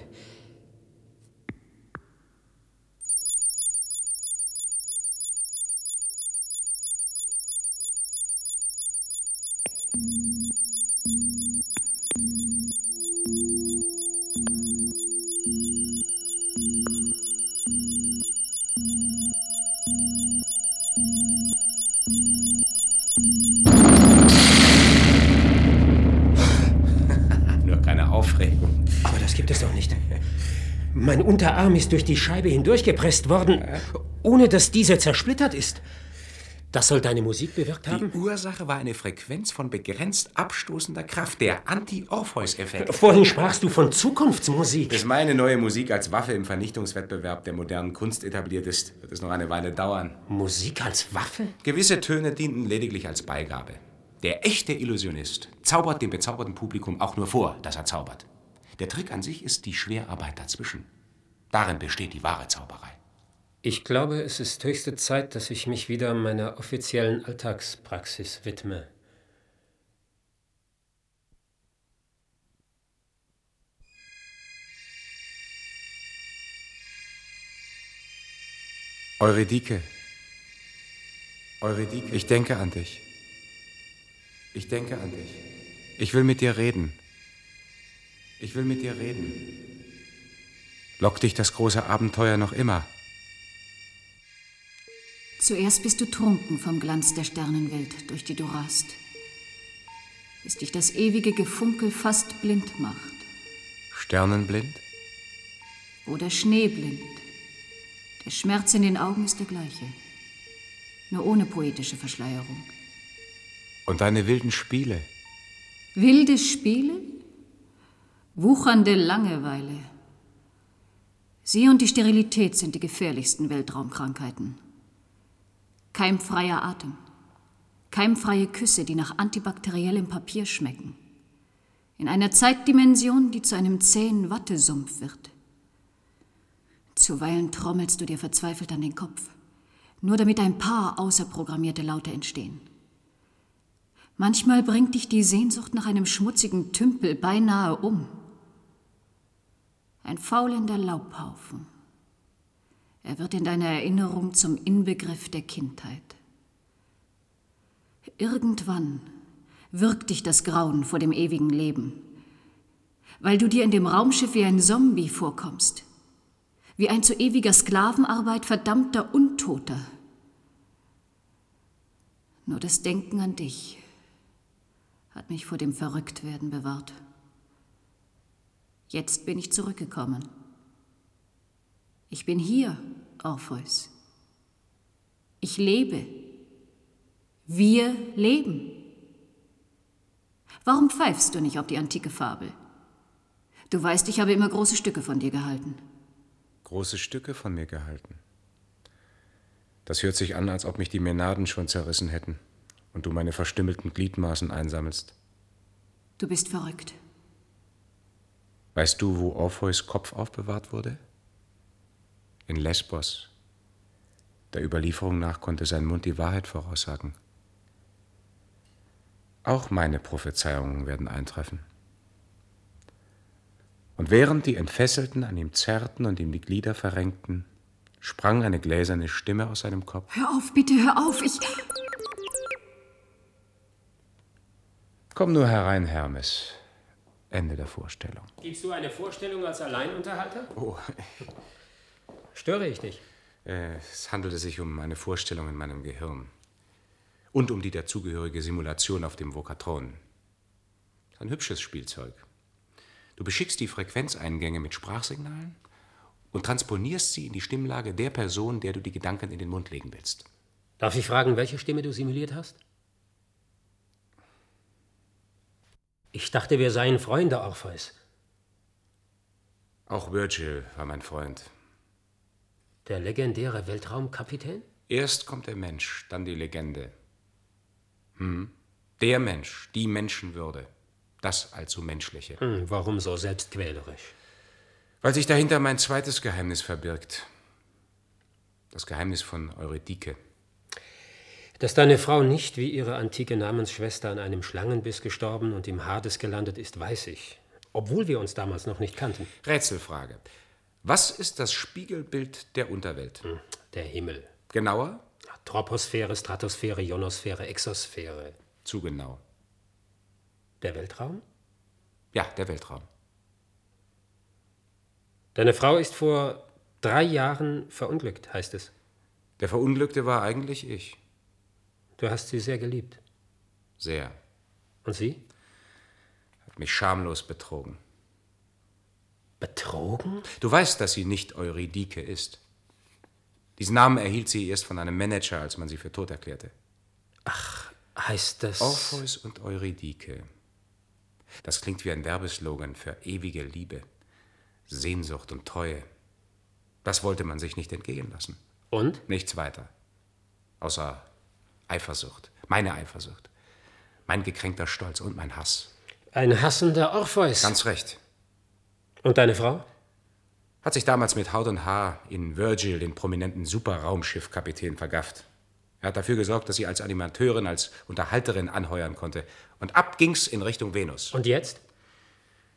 [SPEAKER 4] Mein Unterarm ist durch die Scheibe hindurchgepresst worden, ohne dass diese zersplittert ist. Das soll deine Musik bewirkt haben?
[SPEAKER 6] Die Ursache war eine Frequenz von begrenzt abstoßender Kraft, der Anti-Orpheus-Effekt.
[SPEAKER 4] Vorhin sprachst du von Zukunftsmusik.
[SPEAKER 6] Bis meine neue Musik als Waffe im Vernichtungswettbewerb der modernen Kunst etabliert ist, wird es noch eine Weile dauern.
[SPEAKER 4] Musik als Waffe?
[SPEAKER 6] Gewisse Töne dienten lediglich als Beigabe. Der echte Illusionist zaubert dem bezauberten Publikum auch nur vor, dass er zaubert. Der Trick an sich ist die Schwerarbeit dazwischen. Darin besteht die wahre Zauberei.
[SPEAKER 4] Ich glaube, es ist höchste Zeit, dass ich mich wieder meiner offiziellen Alltagspraxis widme.
[SPEAKER 6] Euridike. Euridike. Ich denke an dich. Ich denke an dich. Ich will mit dir reden. Ich will mit dir reden. Lockt dich das große Abenteuer noch immer?
[SPEAKER 5] Zuerst bist du trunken vom Glanz der Sternenwelt, durch die du rast, bis dich das ewige Gefunkel fast blind macht.
[SPEAKER 6] Sternenblind?
[SPEAKER 5] Oder schneeblind. Der Schmerz in den Augen ist der gleiche, nur ohne poetische Verschleierung.
[SPEAKER 6] Und deine wilden Spiele?
[SPEAKER 5] Wilde Spiele? Wuchernde Langeweile. Sie und die Sterilität sind die gefährlichsten Weltraumkrankheiten. Keimfreier Atem. Keimfreie Küsse, die nach antibakteriellem Papier schmecken. In einer Zeitdimension, die zu einem zähen Wattesumpf wird. Zuweilen trommelst du dir verzweifelt an den Kopf, nur damit ein paar außerprogrammierte Laute entstehen. Manchmal bringt dich die Sehnsucht nach einem schmutzigen Tümpel beinahe um. Ein faulender Laubhaufen. Er wird in deiner Erinnerung zum Inbegriff der Kindheit. Irgendwann wirkt dich das Grauen vor dem ewigen Leben, weil du dir in dem Raumschiff wie ein Zombie vorkommst, wie ein zu ewiger Sklavenarbeit verdammter Untoter. Nur das Denken an dich hat mich vor dem Verrücktwerden bewahrt. Jetzt bin ich zurückgekommen. Ich bin hier, Orpheus. Ich lebe. Wir leben. Warum pfeifst du nicht auf die antike Fabel? Du weißt, ich habe immer große Stücke von dir gehalten.
[SPEAKER 6] Große Stücke von mir gehalten. Das hört sich an, als ob mich die Menaden schon zerrissen hätten und du meine verstümmelten Gliedmaßen einsammelst.
[SPEAKER 5] Du bist verrückt.
[SPEAKER 6] Weißt du, wo Orpheus Kopf aufbewahrt wurde? In Lesbos. Der Überlieferung nach konnte sein Mund die Wahrheit voraussagen. Auch meine Prophezeiungen werden eintreffen. Und während die Entfesselten an ihm zerrten und ihm die Glieder verrenkten, sprang eine gläserne Stimme aus seinem Kopf.
[SPEAKER 5] Hör auf, bitte, hör auf, ich.
[SPEAKER 6] Komm nur herein, Hermes. Ende der Vorstellung.
[SPEAKER 4] Gibst du eine Vorstellung als Alleinunterhalter?
[SPEAKER 6] Oh,
[SPEAKER 4] Störe ich dich?
[SPEAKER 6] äh, es handelte sich um eine Vorstellung in meinem Gehirn. Und um die dazugehörige Simulation auf dem Vokatron. Ein hübsches Spielzeug. Du beschickst die Frequenzeingänge mit Sprachsignalen und transponierst sie in die Stimmlage der Person, der du die Gedanken in den Mund legen willst.
[SPEAKER 4] Darf ich fragen, welche Stimme du simuliert hast? Ich dachte, wir seien Freunde, Orpheus.
[SPEAKER 6] Auch Virgil war mein Freund.
[SPEAKER 4] Der legendäre Weltraumkapitän?
[SPEAKER 6] Erst kommt der Mensch, dann die Legende. Hm. Der Mensch, die Menschenwürde. Das allzu Menschliche.
[SPEAKER 4] Hm, warum so selbstquälerisch?
[SPEAKER 6] Weil sich dahinter mein zweites Geheimnis verbirgt. Das Geheimnis von Eurydike.
[SPEAKER 4] Dass deine Frau nicht wie ihre antike Namensschwester an einem Schlangenbiss gestorben und im Hades gelandet ist, weiß ich. Obwohl wir uns damals noch nicht kannten.
[SPEAKER 6] Rätselfrage. Was ist das Spiegelbild der Unterwelt?
[SPEAKER 4] Hm, Der Himmel.
[SPEAKER 6] Genauer?
[SPEAKER 4] Troposphäre, Stratosphäre, Ionosphäre, Exosphäre.
[SPEAKER 6] Zu genau.
[SPEAKER 4] Der Weltraum?
[SPEAKER 6] Ja, der Weltraum.
[SPEAKER 4] Deine Frau ist vor drei Jahren verunglückt, heißt es.
[SPEAKER 6] Der Verunglückte war eigentlich ich.
[SPEAKER 4] Du hast sie sehr geliebt.
[SPEAKER 6] Sehr.
[SPEAKER 4] Und sie?
[SPEAKER 6] Hat mich schamlos betrogen.
[SPEAKER 4] Betrogen?
[SPEAKER 6] Du weißt, dass sie nicht Eurydike ist. Diesen Namen erhielt sie erst von einem Manager, als man sie für tot erklärte.
[SPEAKER 4] Heißt das.
[SPEAKER 6] Orpheus und Eurydike. Das klingt wie ein Werbeslogan für ewige Liebe, Sehnsucht und Treue. Das wollte man sich nicht entgehen lassen.
[SPEAKER 4] Und?
[SPEAKER 6] Nichts weiter. Außer Eifersucht. Meine Eifersucht. Mein gekränkter Stolz und mein Hass.
[SPEAKER 4] Ein hassender Orpheus.
[SPEAKER 6] Ganz recht.
[SPEAKER 4] Und deine Frau?
[SPEAKER 6] Hat sich damals mit Haut und Haar in Virgil, den prominenten Superraumschiffkapitän, vergafft. Er hat dafür gesorgt, dass sie als Animateurin, als Unterhalterin anheuern konnte. Und ab ging's in Richtung Venus.
[SPEAKER 4] Und jetzt?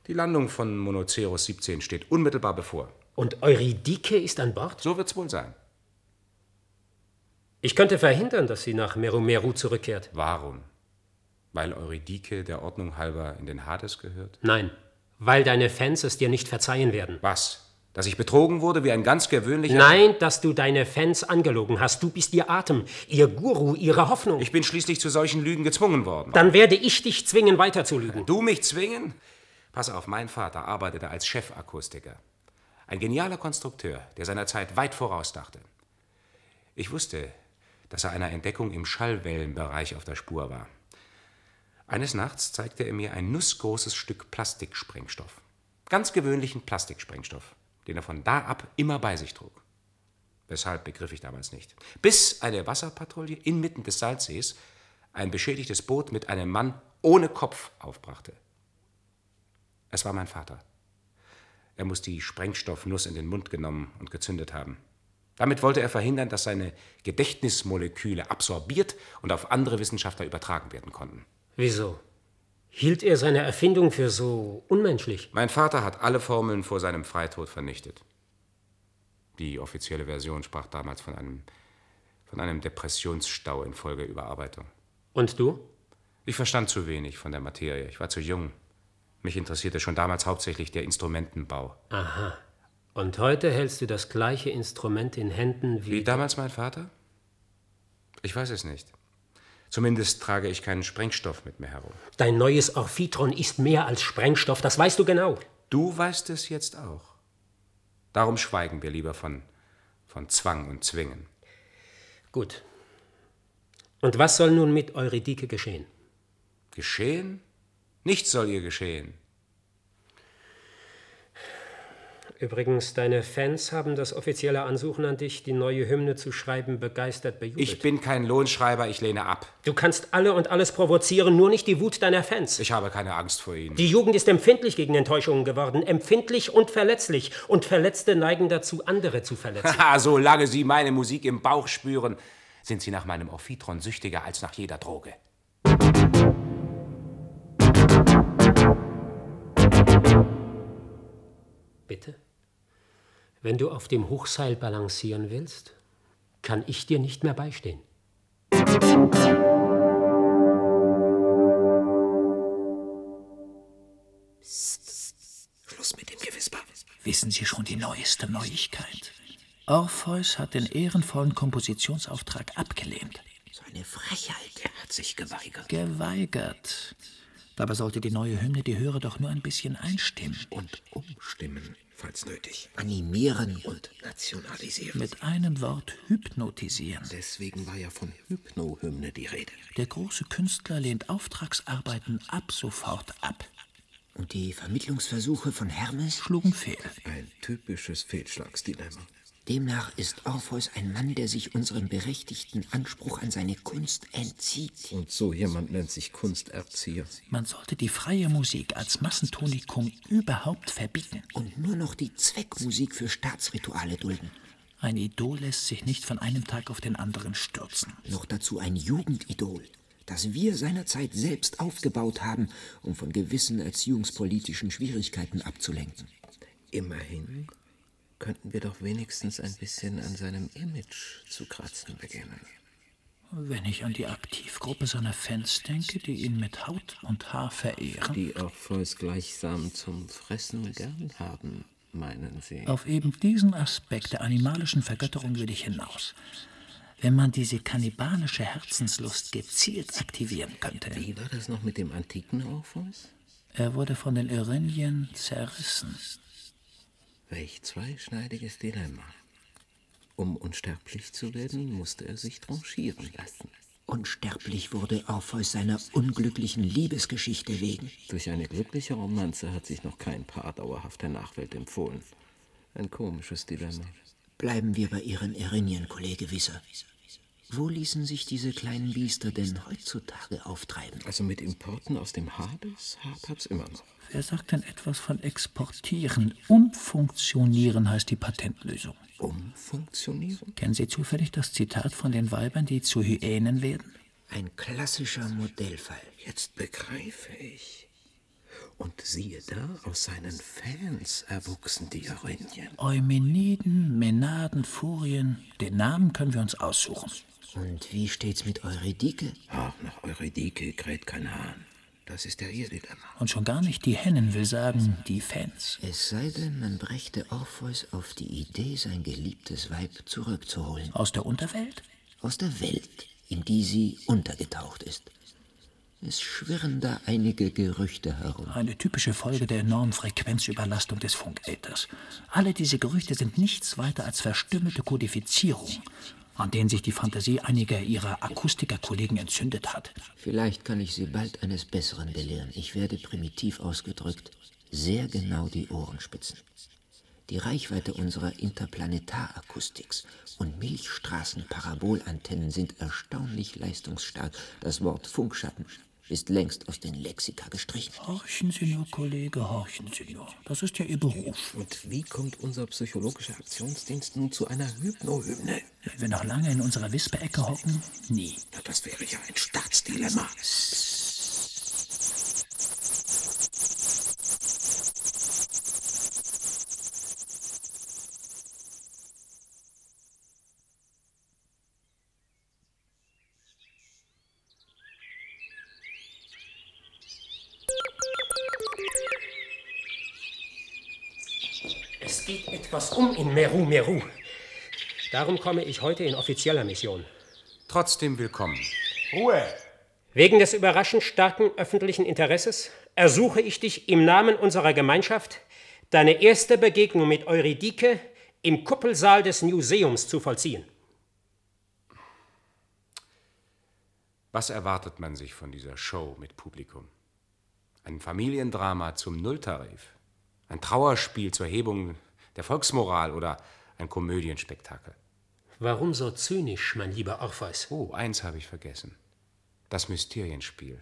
[SPEAKER 6] Die Landung von Monoceros 17 steht unmittelbar bevor.
[SPEAKER 4] Und Eurydike ist an Bord?
[SPEAKER 6] So wird's wohl sein.
[SPEAKER 4] Ich könnte verhindern, dass sie nach Meru Meru zurückkehrt.
[SPEAKER 6] Warum? Weil Eurydike der Ordnung halber in den Hades gehört?
[SPEAKER 4] Nein, weil deine Fans es dir nicht verzeihen werden.
[SPEAKER 6] Was? Dass ich betrogen wurde wie ein ganz gewöhnlicher...
[SPEAKER 4] Nein, dass du deine Fans angelogen hast. Du bist ihr Atem, ihr Guru, ihre Hoffnung.
[SPEAKER 6] Ich bin schließlich zu solchen Lügen gezwungen worden.
[SPEAKER 4] Dann werde ich dich zwingen, weiterzulügen.
[SPEAKER 6] Du mich zwingen? Pass auf, mein Vater arbeitete als Chefakustiker. Ein genialer Konstrukteur, der seiner Zeit weit vorausdachte. Ich wusste, dass er einer Entdeckung im Schallwellenbereich auf der Spur war. Eines Nachts zeigte er mir ein nussgroßes Stück Plastiksprengstoff. Ganz gewöhnlichen Plastiksprengstoff, den er von da ab immer bei sich trug. Weshalb begriff ich damals nicht. Bis eine Wasserpatrouille inmitten des Salzsees ein beschädigtes Boot mit einem Mann ohne Kopf aufbrachte. Es war mein Vater. Er muss die Sprengstoffnuss in den Mund genommen und gezündet haben. Damit wollte er verhindern, dass seine Gedächtnismoleküle absorbiert und auf andere Wissenschaftler übertragen werden konnten.
[SPEAKER 4] Wieso? Hielt er seine Erfindung für so unmenschlich?
[SPEAKER 6] Mein Vater hat alle Formeln vor seinem Freitod vernichtet. Die offizielle Version sprach damals von einem, von einem Depressionsstau infolge Überarbeitung.
[SPEAKER 4] Und du?
[SPEAKER 6] Ich verstand zu wenig von der Materie. Ich war zu jung. Mich interessierte schon damals hauptsächlich der Instrumentenbau.
[SPEAKER 4] Aha. Und heute hältst du das gleiche Instrument in Händen wie.
[SPEAKER 6] Wie damals mein Vater? Ich weiß es nicht. Zumindest trage ich keinen Sprengstoff mit mir herum.
[SPEAKER 4] Dein neues Orphitron ist mehr als Sprengstoff, das weißt du genau.
[SPEAKER 6] Du weißt es jetzt auch. Darum schweigen wir lieber von, von Zwang und Zwingen.
[SPEAKER 4] Gut. Und was soll nun mit Eurydike geschehen?
[SPEAKER 6] Geschehen? Nichts soll ihr geschehen.
[SPEAKER 4] Übrigens, deine Fans haben das offizielle Ansuchen an dich, die neue Hymne zu schreiben, begeistert bejubelt.
[SPEAKER 6] Ich bin kein Lohnschreiber, ich lehne ab.
[SPEAKER 4] Du kannst alle und alles provozieren, nur nicht die Wut deiner Fans.
[SPEAKER 6] Ich habe keine Angst vor ihnen.
[SPEAKER 4] Die Jugend ist empfindlich gegen Enttäuschungen geworden, empfindlich und verletzlich. Und Verletzte neigen dazu, andere zu verletzen.
[SPEAKER 6] Haha, solange sie meine Musik im Bauch spüren, sind sie nach meinem Orphitron süchtiger als nach jeder Droge.
[SPEAKER 4] Bitte? Wenn du auf dem Hochseil balancieren willst, kann ich dir nicht mehr beistehen.
[SPEAKER 1] Schluss mit dem Gewisper. Wissen Sie schon die neueste Neuigkeit? Orpheus hat den ehrenvollen Kompositionsauftrag abgelehnt.
[SPEAKER 8] So eine Frechheit.
[SPEAKER 1] Er hat sich geweigert. Geweigert. Dabei sollte die neue Hymne die Hörer doch nur ein bisschen einstimmen.
[SPEAKER 10] Und umstimmen, falls nötig.
[SPEAKER 8] Animieren.
[SPEAKER 10] Und nationalisieren.
[SPEAKER 1] Mit einem Wort hypnotisieren.
[SPEAKER 10] Deswegen war ja von Hypno-Hymne die Rede.
[SPEAKER 1] Der große Künstler lehnt Auftragsarbeiten ab sofort ab.
[SPEAKER 8] Und die Vermittlungsversuche von Hermes?
[SPEAKER 1] Schlugen fehl.
[SPEAKER 10] Ein typisches Fehlschlagsdilemma.
[SPEAKER 8] Demnach ist Orpheus ein Mann, der sich unserem berechtigten Anspruch an seine Kunst entzieht.
[SPEAKER 10] Und so jemand nennt sich Kunsterzieher.
[SPEAKER 1] Man sollte die freie Musik als Massentonikum überhaupt verbieten.
[SPEAKER 8] Und nur noch die Zweckmusik für Staatsrituale dulden.
[SPEAKER 1] Ein Idol lässt sich nicht von einem Tag auf den anderen stürzen.
[SPEAKER 8] Noch dazu ein Jugendidol, das wir seinerzeit selbst aufgebaut haben, um von gewissen erziehungspolitischen Schwierigkeiten abzulenken.
[SPEAKER 10] Immerhin könnten wir doch wenigstens ein bisschen an seinem Image zu kratzen beginnen.
[SPEAKER 1] Wenn ich an die Aktivgruppe seiner Fans denke, die ihn mit Haut und Haar verehren.
[SPEAKER 10] Die Orpheus gleichsam zum Fressen gern haben, meinen Sie?
[SPEAKER 1] Auf eben diesen Aspekt der animalischen Vergötterung will ich hinaus. Wenn man diese kannibalische Herzenslust gezielt aktivieren könnte.
[SPEAKER 10] Wie war das noch mit dem antiken Orpheus?
[SPEAKER 1] Er wurde von den Erinien zerrissen.
[SPEAKER 10] Welch zweischneidiges Dilemma. Um unsterblich zu werden, musste er sich tranchieren lassen.
[SPEAKER 8] Unsterblich wurde Orpheus seiner unglücklichen Liebesgeschichte wegen.
[SPEAKER 10] Durch eine glückliche Romanze hat sich noch kein Paar dauerhaft der Nachwelt empfohlen. Ein komisches Dilemma.
[SPEAKER 8] Bleiben wir bei Ihren Erinien, Kollege Wisser. Wo ließen sich diese kleinen Biester denn heutzutage auftreiben?
[SPEAKER 10] Also mit Importen aus dem Hades hapert's immer noch.
[SPEAKER 1] Wer sagt denn etwas von exportieren? Umfunktionieren heißt die Patentlösung.
[SPEAKER 10] Umfunktionieren?
[SPEAKER 1] Kennen Sie zufällig das Zitat von den Weibern, die zu Hyänen werden?
[SPEAKER 8] Ein klassischer Modellfall.
[SPEAKER 10] Jetzt begreife ich. Und siehe da, aus seinen Fans erwuchsen die Erinien.
[SPEAKER 1] Eumeniden, Menaden, Furien, den Namen können wir uns aussuchen.
[SPEAKER 8] Und wie steht's mit Eurydike?
[SPEAKER 10] Ach, nach Eurydike kräht kein Hahn. Das ist ja ihr Dilemma.
[SPEAKER 1] Und schon gar nicht die Hennen, will sagen, die Fans.
[SPEAKER 8] Es sei denn, man brächte Orpheus auf die Idee, sein geliebtes Weib zurückzuholen.
[SPEAKER 1] Aus der Unterwelt?
[SPEAKER 8] Aus der Welt, in die sie untergetaucht ist. Es schwirren da einige Gerüchte herum.
[SPEAKER 1] Eine typische Folge der enormen Frequenzüberlastung des Funkäthers. Alle diese Gerüchte sind nichts weiter als verstümmelte Kodifizierung, an denen sich die Fantasie einiger ihrer Akustikerkollegen entzündet hat.
[SPEAKER 8] Vielleicht kann ich Sie bald eines Besseren belehren. Ich werde primitiv ausgedrückt sehr genau die Ohren spitzen. Die Reichweite unserer Interplanetarakustik und Milchstraßen-Parabolantennen sind erstaunlich leistungsstark. Das Wort Funkschatten ist längst aus den Lexika gestrichen.
[SPEAKER 1] Horchen Sie nur, Kollege, horchen Sie nur. Das ist ja Ihr Beruf.
[SPEAKER 10] Und wie kommt unser psychologischer Aktionsdienst nun zu einer Hypnohymne?
[SPEAKER 1] Wenn wir noch lange in unserer Wisperecke hocken, nie.
[SPEAKER 10] Na, das wäre ja ein Staatsdilemma.
[SPEAKER 4] Es geht etwas um in Meru Meru. Darum komme ich heute in offizieller Mission.
[SPEAKER 6] Trotzdem willkommen.
[SPEAKER 7] Ruhe!
[SPEAKER 4] Wegen des überraschend starken öffentlichen Interesses ersuche ich dich im Namen unserer Gemeinschaft, deine erste Begegnung mit Eurydike im Kuppelsaal des Museums zu vollziehen.
[SPEAKER 6] Was erwartet man sich von dieser Show mit Publikum? Ein Familiendrama zum Nulltarif? Ein Trauerspiel zur Hebung der Volksmoral oder ein Komödienspektakel?
[SPEAKER 4] Warum so zynisch, mein lieber Orpheus?
[SPEAKER 6] Oh, eins habe ich vergessen. Das Mysterienspiel.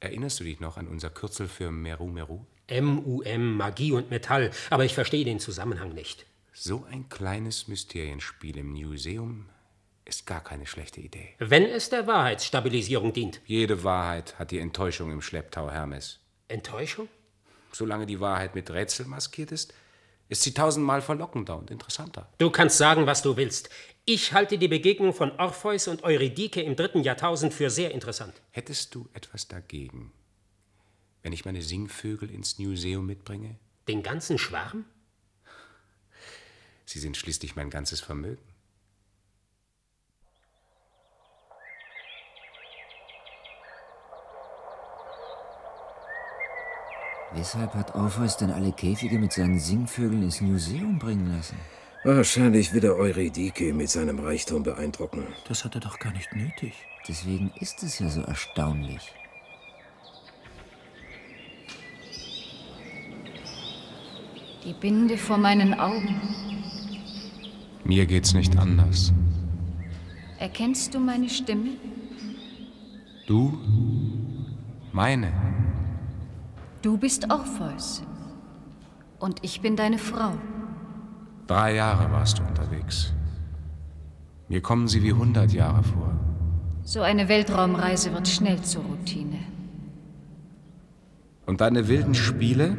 [SPEAKER 6] Erinnerst du dich noch an unser Kürzel für Meru Meru?
[SPEAKER 4] MUM, Magie und Metall, aber ich verstehe den Zusammenhang nicht.
[SPEAKER 6] So ein kleines Mysterienspiel im Museum ist gar keine schlechte Idee.
[SPEAKER 4] Wenn es der Wahrheitsstabilisierung dient.
[SPEAKER 6] Jede Wahrheit hat die Enttäuschung im Schlepptau, Hermes.
[SPEAKER 4] Enttäuschung?
[SPEAKER 6] Solange die Wahrheit mit Rätsel maskiert ist, ist sie tausendmal verlockender und interessanter.
[SPEAKER 4] Du kannst sagen, was du willst. Ich halte die Begegnung von Orpheus und Eurydike im dritten Jahrtausend für sehr interessant.
[SPEAKER 6] Hättest du etwas dagegen, wenn ich meine Singvögel ins Museum mitbringe?
[SPEAKER 4] Den ganzen Schwarm?
[SPEAKER 6] Sie sind schließlich mein ganzes Vermögen.
[SPEAKER 8] Weshalb hat Orpheus denn alle Käfige mit seinen Singvögeln ins Museum bringen lassen?
[SPEAKER 11] Wahrscheinlich will er Eurydike mit seinem Reichtum beeindrucken.
[SPEAKER 1] Das hat er doch gar nicht nötig.
[SPEAKER 8] Deswegen ist es ja so erstaunlich.
[SPEAKER 5] Die Binde vor meinen Augen.
[SPEAKER 6] Mir geht's nicht anders.
[SPEAKER 5] Erkennst du meine Stimme?
[SPEAKER 6] Du? Meine?
[SPEAKER 5] Du bist Orpheus. Und ich bin deine Frau.
[SPEAKER 6] Drei Jahre warst du unterwegs. Mir kommen sie wie hundert Jahre vor.
[SPEAKER 5] So eine Weltraumreise wird schnell zur Routine.
[SPEAKER 6] Und deine wilden Spiele?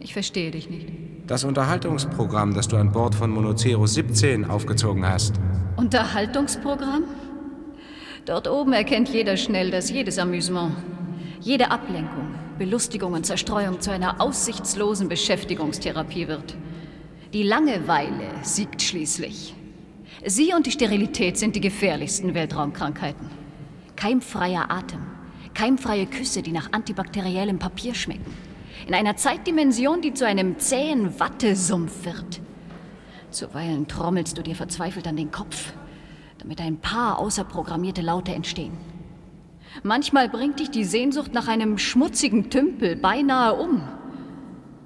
[SPEAKER 5] Ich verstehe dich nicht.
[SPEAKER 6] Das Unterhaltungsprogramm, das du an Bord von Monocero 17 aufgezogen hast.
[SPEAKER 5] Unterhaltungsprogramm? Dort oben erkennt jeder schnell, dass jedes Amüsement, jede Ablenkung, Belustigung und Zerstreuung zu einer aussichtslosen Beschäftigungstherapie wird. Die Langeweile siegt schließlich. Sie und die Sterilität sind die gefährlichsten Weltraumkrankheiten. Keimfreier Atem, keimfreie Küsse, die nach antibakteriellem Papier schmecken. In einer Zeitdimension, die zu einem zähen Wattesumpf wird. Zuweilen trommelst du dir verzweifelt an den Kopf, damit ein paar außerprogrammierte Laute entstehen. Manchmal bringt dich die Sehnsucht nach einem schmutzigen Tümpel beinahe um.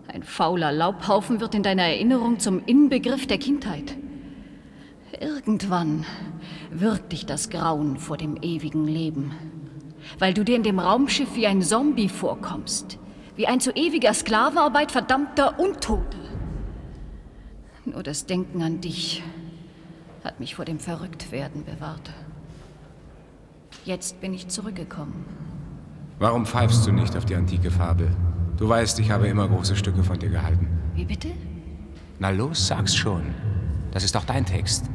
[SPEAKER 5] Ein fauler Laubhaufen wird in deiner Erinnerung zum Inbegriff der Kindheit. Irgendwann wirkt dich das Grauen vor dem ewigen Leben, weil du dir in dem Raumschiff wie ein Zombie vorkommst, wie ein zu ewiger Sklavenarbeit verdammter Untote. Nur das Denken an dich hat mich vor dem Verrücktwerden bewahrt. Jetzt bin ich zurückgekommen.
[SPEAKER 6] Warum pfeifst du nicht auf die antike Fabel? Du weißt, ich habe immer große Stücke von dir gehalten.
[SPEAKER 5] Wie bitte?
[SPEAKER 6] Na los, sag's schon. Das ist doch dein Text.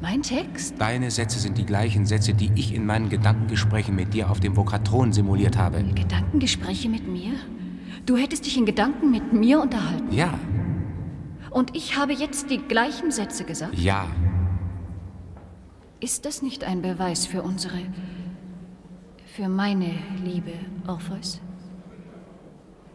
[SPEAKER 5] Mein Text?
[SPEAKER 6] Deine Sätze sind die gleichen Sätze, die ich in meinen Gedankengesprächen mit dir auf dem Vokatron simuliert habe.
[SPEAKER 5] Gedankengespräche mit mir? Du hättest dich in Gedanken mit mir unterhalten.
[SPEAKER 6] Ja,
[SPEAKER 5] Und ich habe jetzt die gleichen Sätze gesagt?
[SPEAKER 6] ja.
[SPEAKER 5] Ist das nicht ein Beweis für unsere. Für meine Liebe, Orpheus?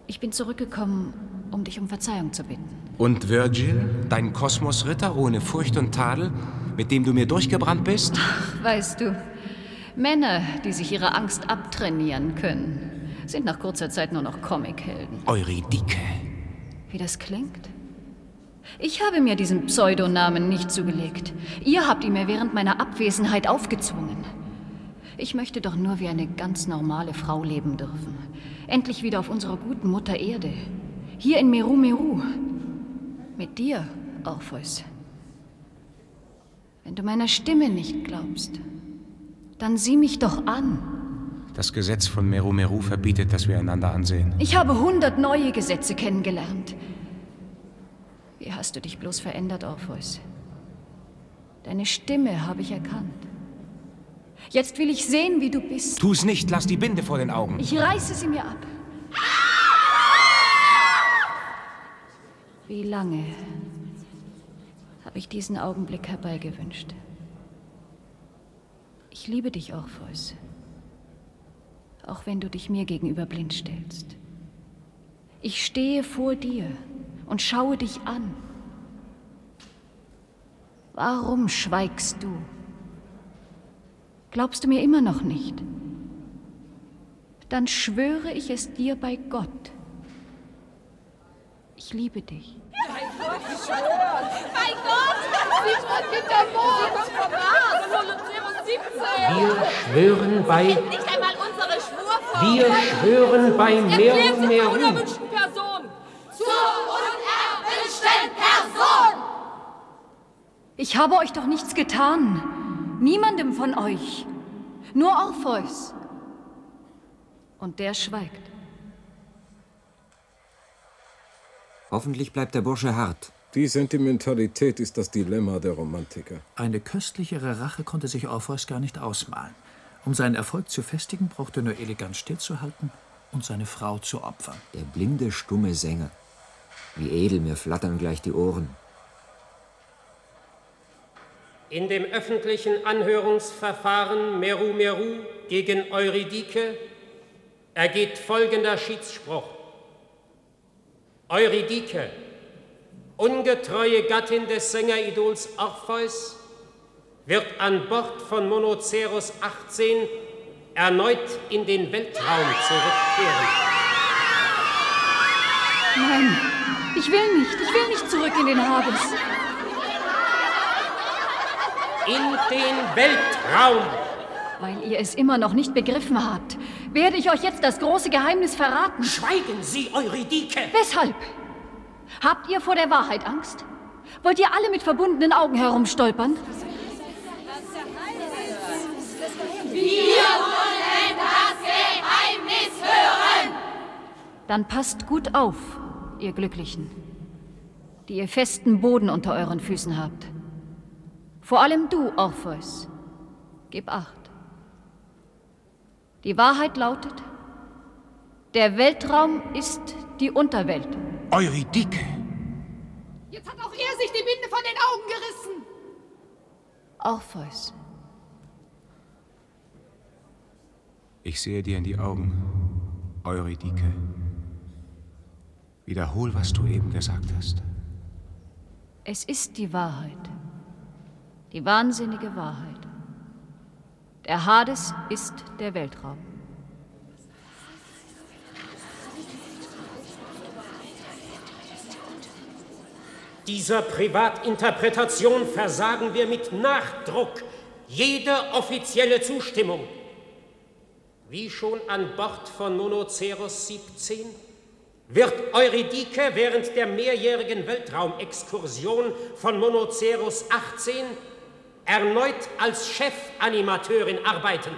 [SPEAKER 5] Ich bin zurückgekommen, um dich um Verzeihung zu bitten.
[SPEAKER 6] Und Virgil, dein Kosmosritter ohne Furcht und Tadel, mit dem du mir durchgebrannt bist?
[SPEAKER 5] Weißt du, Männer, die sich ihre Angst abtrainieren können, sind nach kurzer Zeit nur noch Comichelden.
[SPEAKER 6] Eurydike.
[SPEAKER 5] Wie das klingt? Ich habe mir diesen Pseudonamen nicht zugelegt. Ihr habt ihn mir während meiner Abwesenheit aufgezwungen. Ich möchte doch nur wie eine ganz normale Frau leben dürfen. Endlich wieder auf unserer guten Mutter Erde. Hier in Meru Meru. Mit dir, Orpheus. Wenn du meiner Stimme nicht glaubst, dann sieh mich doch an.
[SPEAKER 6] Das Gesetz von Meru Meru verbietet, dass wir einander ansehen.
[SPEAKER 5] Ich habe hundert neue Gesetze kennengelernt. Wie hast du dich bloß verändert, Orpheus? Deine Stimme habe ich erkannt. Jetzt will ich sehen, wie du bist.
[SPEAKER 6] Tu's nicht, lass die Binde vor den Augen.
[SPEAKER 5] Ich reiße sie mir ab. Wie lange habe ich diesen Augenblick herbeigewünscht? Ich liebe dich, Orpheus. Auch wenn du dich mir gegenüber blind stellst. Ich stehe vor dir und schaue dich an. Warum schweigst du? Glaubst du mir immer noch nicht? Dann schwöre ich es dir bei Gott. Ich liebe dich.
[SPEAKER 9] Mein Gott! Mein Gott! Sie wird hinter Mond! Volunteer 17!
[SPEAKER 4] Wir schwören bei,
[SPEAKER 9] Nicht einmal unsere Schwurform!
[SPEAKER 4] wir schwören bei Meru
[SPEAKER 9] Person! Zur unerwünschten Person!
[SPEAKER 5] Ich habe euch doch nichts getan. Niemandem von euch. Nur Orpheus. Und der schweigt.
[SPEAKER 8] Hoffentlich bleibt der Bursche hart.
[SPEAKER 11] Die Sentimentalität ist das Dilemma der Romantiker.
[SPEAKER 1] Eine köstlichere Rache konnte sich Orpheus gar nicht ausmalen. Um seinen Erfolg zu festigen, brauchte er nur elegant stillzuhalten und seine Frau zu opfern.
[SPEAKER 8] Der blinde, stumme Sänger. Wie edel mir flattern gleich die Ohren.
[SPEAKER 4] In dem öffentlichen Anhörungsverfahren Meru Meru gegen Eurydike ergeht folgender Schiedsspruch. Eurydike, ungetreue Gattin des Sängeridols Orpheus, wird an Bord von Monoceros 18 erneut in den Weltraum zurückkehren.
[SPEAKER 5] Nein, ich will nicht. Ich will nicht zurück in den Hades.
[SPEAKER 4] In den Weltraum!
[SPEAKER 5] Weil ihr es immer noch nicht begriffen habt, werde ich euch jetzt das große Geheimnis verraten.
[SPEAKER 4] Schweigen Sie, Eurydike!
[SPEAKER 5] Weshalb? Habt ihr vor der Wahrheit Angst? Wollt ihr alle mit verbundenen Augen herumstolpern?
[SPEAKER 9] Wir wollen das Geheimnis hören!
[SPEAKER 5] Dann passt gut auf, ihr Glücklichen, die ihr festen Boden unter euren Füßen habt. Vor allem du, Orpheus. Gib acht. Die Wahrheit lautet, der Weltraum ist die Unterwelt.
[SPEAKER 6] Eurydike!
[SPEAKER 9] Jetzt hat auch er sich die Binde von den Augen gerissen!
[SPEAKER 5] Orpheus,
[SPEAKER 6] Ich sehe dir in die Augen, Eurydike. Wiederhol, was du eben gesagt hast.
[SPEAKER 5] es ist die Wahrheit. Die wahnsinnige Wahrheit. Der Hades ist der Weltraum.
[SPEAKER 4] Dieser Privatinterpretation versagen wir mit Nachdruck jede offizielle Zustimmung. Wie schon an Bord von Monoceros 17 wird Eurydike während der mehrjährigen Weltraumexkursion von Monoceros 18 erneut als Chefanimateurin arbeiten.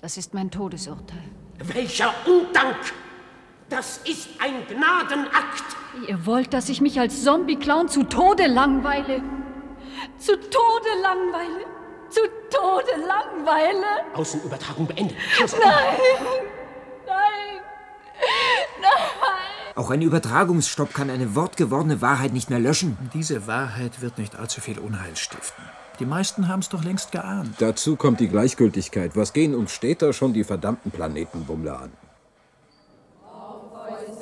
[SPEAKER 5] Das ist mein Todesurteil.
[SPEAKER 4] Welcher Undank! Das ist ein Gnadenakt!
[SPEAKER 5] Ihr wollt, dass ich mich als Zombie-Clown zu Tode langweile? Zu Tode langweile? Zu Tode langweile?
[SPEAKER 4] Außenübertragung beendet.
[SPEAKER 5] Nein! Nein! Nein!
[SPEAKER 8] Auch ein Übertragungsstopp kann eine wortgewordene Wahrheit nicht mehr löschen.
[SPEAKER 1] Diese Wahrheit wird nicht allzu viel Unheil stiften. Die meisten haben es doch längst geahnt.
[SPEAKER 11] Dazu kommt die Gleichgültigkeit. Was gehen uns steter schon die verdammten Planetenbummler an?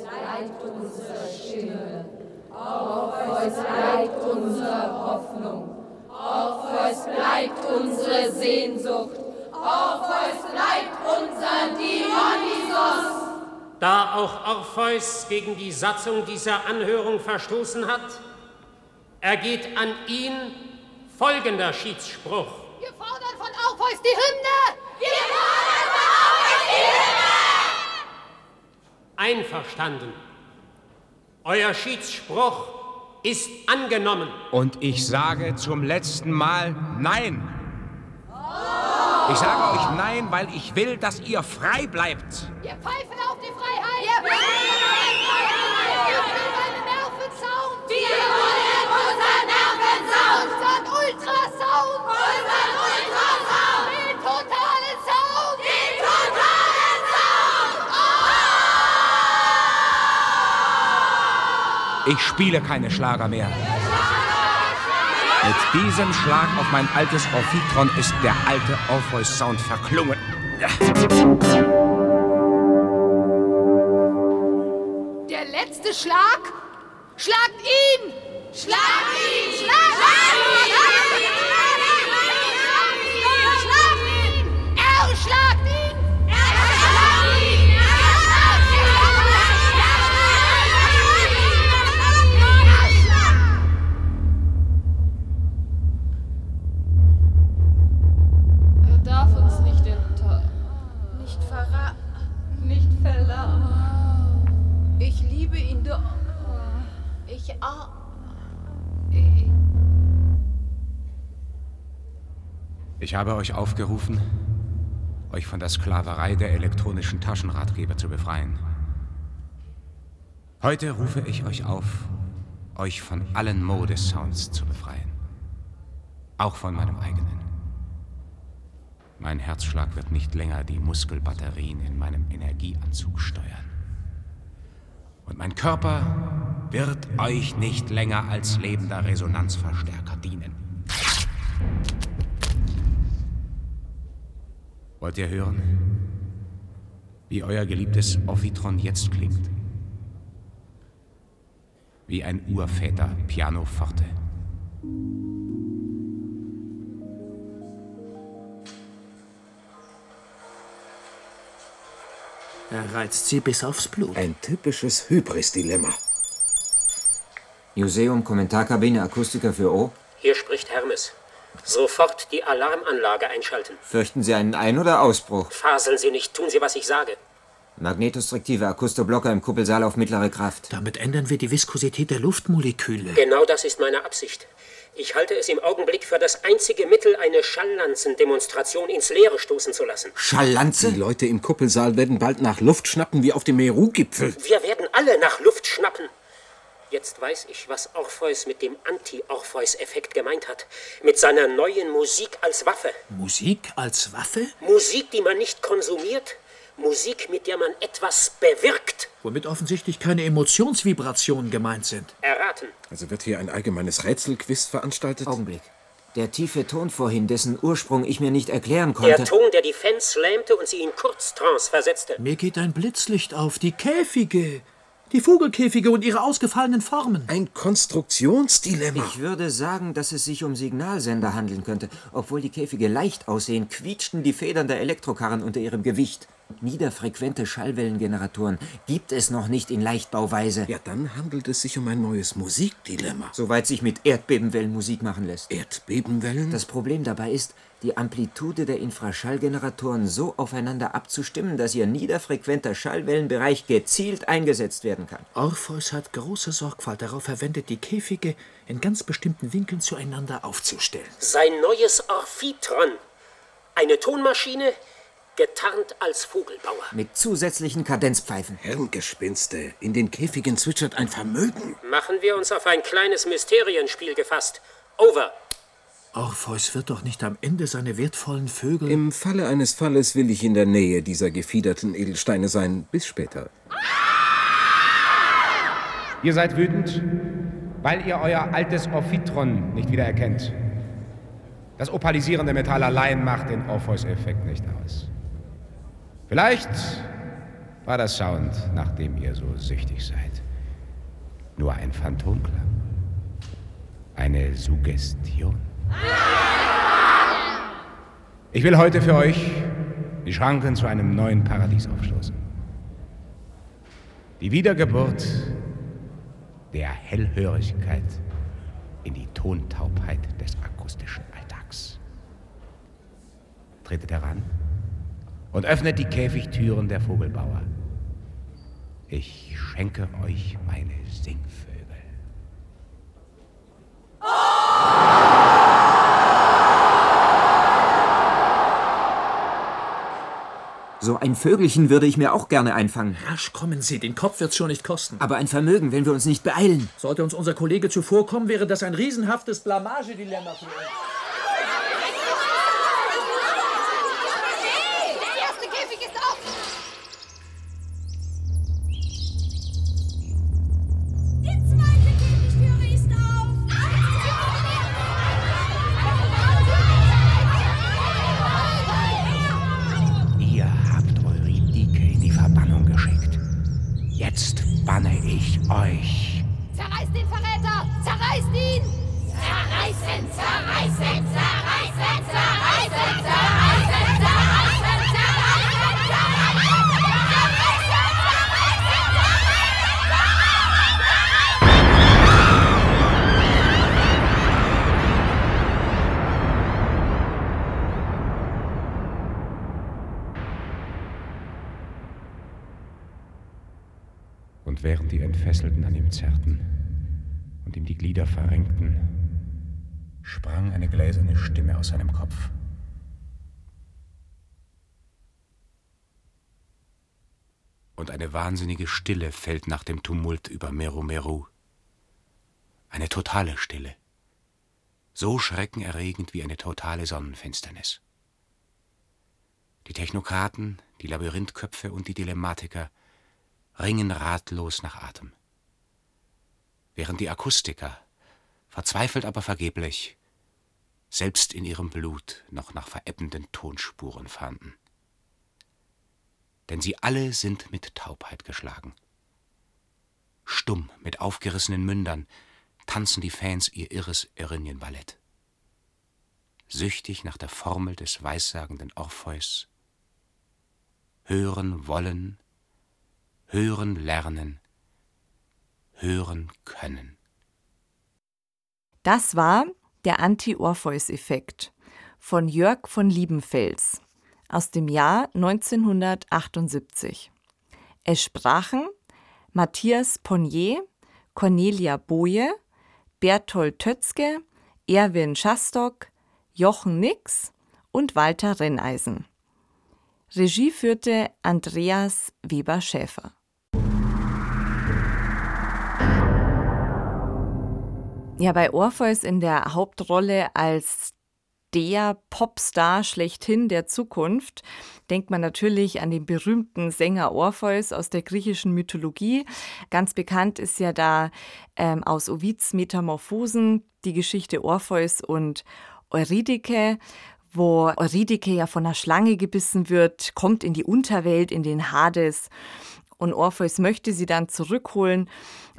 [SPEAKER 9] bleibt unsere Stimme. Orpheus bleibt unsere Hoffnung. Orpheus bleibt unsere Sehnsucht. Orpheus bleibt unser Dionysos.
[SPEAKER 4] Da auch Orpheus gegen die Satzung dieser Anhörung verstoßen hat, ergeht an ihn folgender Schiedsspruch.
[SPEAKER 9] Wir fordern von Orpheus die Hymne! Wir fordern von Orpheus die Hymne!
[SPEAKER 4] Einverstanden. Euer Schiedsspruch ist angenommen.
[SPEAKER 6] Und ich sage zum letzten Mal Nein. Ich sage euch Nein, weil ich will, dass ihr frei bleibt.
[SPEAKER 9] Wir pfeifen auf die Freiheit! Wir pfeifen auf die Freiheit! Wir wollen einen Nervensound! Wir wollen unseren Nervensound! Unseren Ultrasound! Unseren Ultrasound! Den totalen Sound! Den totalen Sound!
[SPEAKER 6] Ich spiele keine Schlager mehr. Mit diesem Schlag auf mein altes Orphitron ist der alte Orpheus-Sound verklungen.
[SPEAKER 9] Der letzte Schlag? Schlagt ihn! Schlagt ihn! Schlagt ihn! Schlagt ihn!
[SPEAKER 12] Ich auch.
[SPEAKER 6] Ich habe euch aufgerufen, euch von der Sklaverei der elektronischen Taschenratgeber zu befreien. Heute rufe ich euch auf, euch von allen Modesounds zu befreien. Auch von meinem eigenen. Mein Herzschlag wird nicht länger die Muskelbatterien in meinem Energieanzug steuern. Und mein Körper wird euch nicht länger als lebender Resonanzverstärker dienen. Wollt ihr hören, wie euer geliebtes Ophitron jetzt klingt? Wie ein Urväter Pianoforte.
[SPEAKER 1] Er reizt sie bis aufs Blut.
[SPEAKER 11] Ein typisches Hybris-Dilemma.
[SPEAKER 8] Museum, Kommentarkabine, Akustiker für O.
[SPEAKER 4] Hier spricht Hermes. Sofort die Alarmanlage einschalten.
[SPEAKER 8] Fürchten Sie einen Ein- oder Ausbruch?
[SPEAKER 4] Faseln Sie nicht, tun Sie, was ich sage.
[SPEAKER 8] Magnetostriktive Akustoblocker im Kuppelsaal auf mittlere Kraft.
[SPEAKER 1] Damit ändern wir die Viskosität der Luftmoleküle.
[SPEAKER 4] Genau das ist meine Absicht. Ich halte es im Augenblick für das einzige Mittel, eine Schalllanzendemonstration ins Leere stoßen zu lassen.
[SPEAKER 8] Schalllanze?
[SPEAKER 11] Die Leute im Kuppelsaal werden bald nach Luft schnappen wie auf dem Meru-Gipfel.
[SPEAKER 4] Wir werden alle nach Luft schnappen. Jetzt weiß ich, was Orpheus mit dem Anti-Orpheus-Effekt gemeint hat. Mit seiner neuen Musik als Waffe.
[SPEAKER 1] Musik als Waffe?
[SPEAKER 4] Musik, die man nicht konsumiert. Musik, mit der man etwas bewirkt.
[SPEAKER 1] Womit offensichtlich keine Emotionsvibrationen gemeint sind.
[SPEAKER 4] Erraten.
[SPEAKER 11] Also wird hier ein allgemeines Rätselquiz veranstaltet?
[SPEAKER 8] Augenblick. Der tiefe Ton vorhin, dessen Ursprung ich mir nicht erklären konnte.
[SPEAKER 4] Der Ton, der die Fans lähmte und sie in Kurztrance versetzte.
[SPEAKER 1] Mir geht ein Blitzlicht auf. Die Käfige. Die Vogelkäfige und ihre ausgefallenen Formen.
[SPEAKER 11] Ein Konstruktionsdilemma.
[SPEAKER 8] Ich würde sagen, dass es sich um Signalsender handeln könnte. Obwohl die Käfige leicht aussehen, quietschten die Federn der Elektrokarren unter ihrem Gewicht. Niederfrequente Schallwellengeneratoren gibt es noch nicht in Leichtbauweise.
[SPEAKER 11] Ja, dann handelt es sich um ein neues Musikdilemma.
[SPEAKER 8] Soweit sich mit Erdbebenwellen Musik machen lässt.
[SPEAKER 11] Erdbebenwellen?
[SPEAKER 8] Das Problem dabei ist, die Amplitude der Infraschallgeneratoren so aufeinander abzustimmen, dass ihr niederfrequenter Schallwellenbereich gezielt eingesetzt werden kann.
[SPEAKER 1] Orpheus hat große Sorgfalt darauf verwendet, die Käfige in ganz bestimmten Winkeln zueinander aufzustellen.
[SPEAKER 4] Sein neues Orphitron. Eine Tonmaschine, getarnt als Vogelbauer.
[SPEAKER 8] Mit zusätzlichen Kadenzpfeifen.
[SPEAKER 11] Hirngespinste. In den Käfigen zwitschert ein Vermögen.
[SPEAKER 4] Machen wir uns auf ein kleines Mysterienspiel gefasst. Over.
[SPEAKER 1] Orpheus wird doch nicht am Ende seine wertvollen Vögel.
[SPEAKER 11] Im Falle eines Falles will ich in der Nähe dieser gefiederten Edelsteine sein. Bis später.
[SPEAKER 7] Ihr seid wütend, weil ihr euer altes Ophitron nicht wiedererkennt. Das opalisierende Metall allein macht den Orpheus-Effekt nicht aus. Vielleicht war das Sound, nach dem ihr so süchtig seid, nur ein Phantomklang. Eine Suggestion. Ich will heute für euch die Schranken zu einem neuen Paradies aufstoßen. Die Wiedergeburt der Hellhörigkeit in die Tontaubheit des akustischen Alltags. Tretet heran und öffnet die Käfigtüren der Vogelbauer. Ich schenke euch meine Singvögel.
[SPEAKER 8] So ein Vögelchen würde ich mir auch gerne einfangen.
[SPEAKER 1] Rasch kommen Sie, den Kopf wird's schon nicht kosten.
[SPEAKER 8] Aber ein Vermögen, wenn wir uns nicht beeilen.
[SPEAKER 1] Sollte uns unser Kollege zuvorkommen, wäre das ein riesenhaftes Blamagedilemma für uns.
[SPEAKER 7] Euch.
[SPEAKER 9] Zerreißt den Verräter! Zerreißt ihn! Zerreißen, zerreißen, zerreißen,
[SPEAKER 6] Und während die Entfesselten an ihm zerrten und ihm die Glieder verrenkten, sprang eine gläserne Stimme aus seinem Kopf. Und eine wahnsinnige Stille fällt nach dem Tumult über Meru Meru. Eine totale Stille. So schreckenerregend wie eine totale Sonnenfinsternis. Die Technokraten, die Labyrinthköpfe und die Dilemmatiker ringen ratlos nach Atem. Während die Akustiker, verzweifelt aber vergeblich, selbst in ihrem Blut noch nach verebbenden Tonspuren fanden. Denn sie alle sind mit Taubheit geschlagen. Stumm, mit aufgerissenen Mündern, tanzen die Fans ihr irres Erinnienballett. Süchtig nach der Formel des weissagenden Orpheus. Hören wollen, hören lernen, hören können.
[SPEAKER 2] Das war der Anti-Orpheus-Effekt von Jörg von Liebenfels aus dem Jahr 1978. Es sprachen Matthias Ponnier, Cornelia Boje, Berthold Tötzke, Erwin Schastock, Jochen Nix und Walter Renneisen. Regie führte Andreas Weber-Schäfer. Ja, bei Orpheus in der Hauptrolle als der Popstar schlechthin der Zukunft denkt man natürlich an den berühmten Sänger Orpheus aus der griechischen Mythologie. Ganz bekannt ist ja da ähm, aus Ovids Metamorphosen die Geschichte Orpheus und Eurydike, wo Eurydike ja von einer Schlange gebissen wird, kommt in die Unterwelt, in den Hades. Und Orpheus möchte sie dann zurückholen,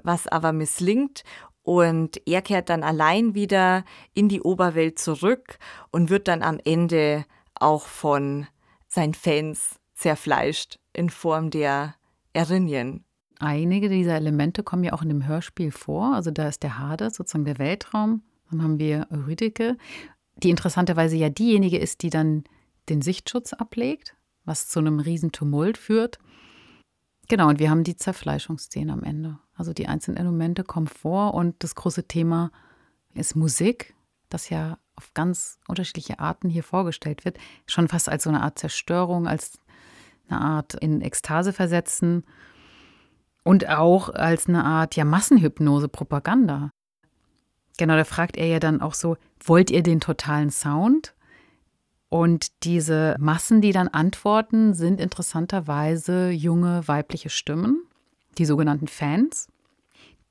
[SPEAKER 2] was aber misslingt. Und er kehrt dann allein wieder in die Oberwelt zurück und wird dann am Ende auch von seinen Fans zerfleischt in Form der Erinnien.
[SPEAKER 3] Einige dieser Elemente kommen ja auch in dem Hörspiel vor. Also da ist der Hades, sozusagen der Weltraum. Dann haben wir Eurydike, die interessanterweise ja diejenige ist, die dann den Sichtschutz ablegt, was zu einem riesen Tumult führt. Genau, und wir haben die Zerfleischungsszene am Ende. Also die einzelnen Elemente kommen vor und das große Thema ist Musik, das ja auf ganz unterschiedliche Arten hier vorgestellt wird. Schon fast als so eine Art Zerstörung, als eine Art in Ekstase versetzen und auch als eine Art ja Massenhypnose, Propaganda. Genau, da fragt er ja dann auch so, wollt ihr den totalen Sound? Und diese Massen, die dann antworten, sind interessanterweise junge weibliche Stimmen, die sogenannten Fans,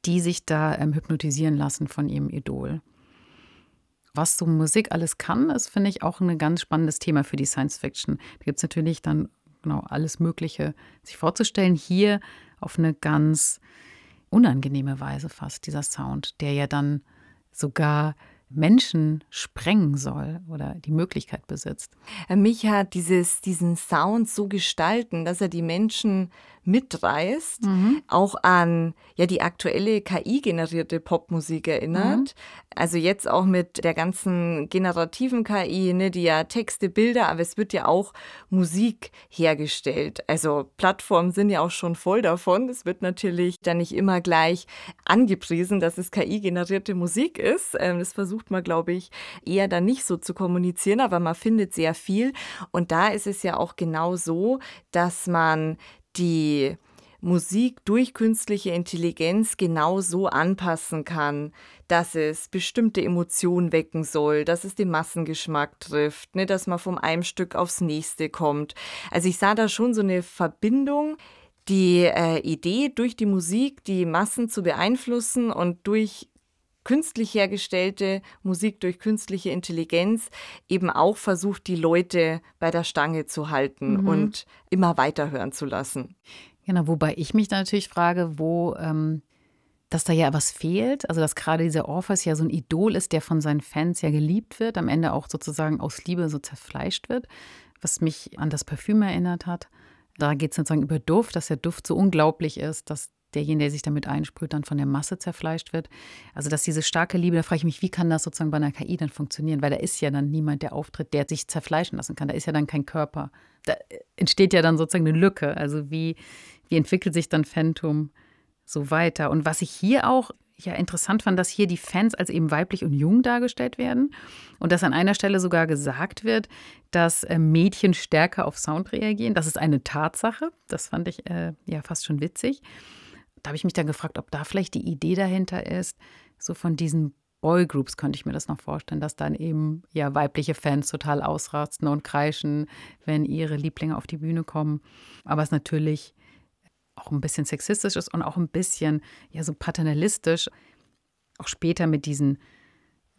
[SPEAKER 3] die sich da ähm, hypnotisieren lassen von ihrem Idol. Was so Musik alles kann, ist, finde ich, auch ein ganz spannendes Thema für die Science Fiction. Da gibt es natürlich dann genau alles Mögliche sich vorzustellen. Hier auf eine ganz unangenehme Weise fast, dieser Sound, der ja dann sogar Menschen sprengen soll oder die Möglichkeit besitzt.
[SPEAKER 2] Mich hat dieses, diesen Sound so gestalten, dass er die Menschen mitreißt, mhm. auch an ja die aktuelle KI-generierte Popmusik erinnert. Mhm. Also jetzt auch mit der ganzen generativen KI, ne, die ja Texte, Bilder, aber es wird ja auch Musik hergestellt. Also Plattformen sind ja auch schon voll davon. Es wird natürlich dann nicht immer gleich angepriesen, dass es KI-generierte Musik ist. Ähm, das versucht man, glaube ich, eher dann nicht so zu kommunizieren, aber man findet sehr viel. Und da ist es ja auch genau so, dass man die Musik durch künstliche Intelligenz genau so anpassen kann, dass es bestimmte Emotionen wecken soll, dass es den Massengeschmack trifft, ne, dass man vom einem Stück aufs nächste kommt. Also ich sah da schon so eine Verbindung, die äh, Idee durch die Musik die Massen zu beeinflussen und durch künstlich hergestellte Musik durch künstliche Intelligenz eben auch versucht, die Leute bei der Stange zu halten mhm. und immer weiterhören zu lassen.
[SPEAKER 3] Genau, wobei ich mich natürlich frage, wo, ähm, dass da ja was fehlt. Also, dass gerade dieser Orpheus ja so ein Idol ist, der von seinen Fans ja geliebt wird, am Ende auch sozusagen aus Liebe so zerfleischt wird, was mich an das Parfüm erinnert hat. Da geht es sozusagen über Duft, dass der Duft so unglaublich ist, dass derjenige, der sich damit einsprüht, dann von der Masse zerfleischt wird. Also, dass diese starke Liebe, da frage ich mich, wie kann das sozusagen bei einer KI dann funktionieren? Weil da ist ja dann niemand, der auftritt, der sich zerfleischen lassen kann. Da ist ja dann kein Körper. Da entsteht ja dann sozusagen eine Lücke. Also, wie, wie entwickelt sich dann Phantom so weiter. Und was ich hier auch ja interessant fand, dass hier die Fans als eben weiblich und jung dargestellt werden und dass an einer Stelle sogar gesagt wird, dass äh, Mädchen stärker auf Sound reagieren. Das ist eine Tatsache. Das fand ich äh, ja fast schon witzig. Da habe ich mich dann gefragt, ob da vielleicht die Idee dahinter ist, so von diesen Boygroups könnte ich mir das noch vorstellen, dass dann eben ja weibliche Fans total ausrasten und kreischen, wenn ihre Lieblinge auf die Bühne kommen. Aber es natürlich auch ein bisschen sexistisch ist und auch ein bisschen ja so paternalistisch. Auch später mit diesen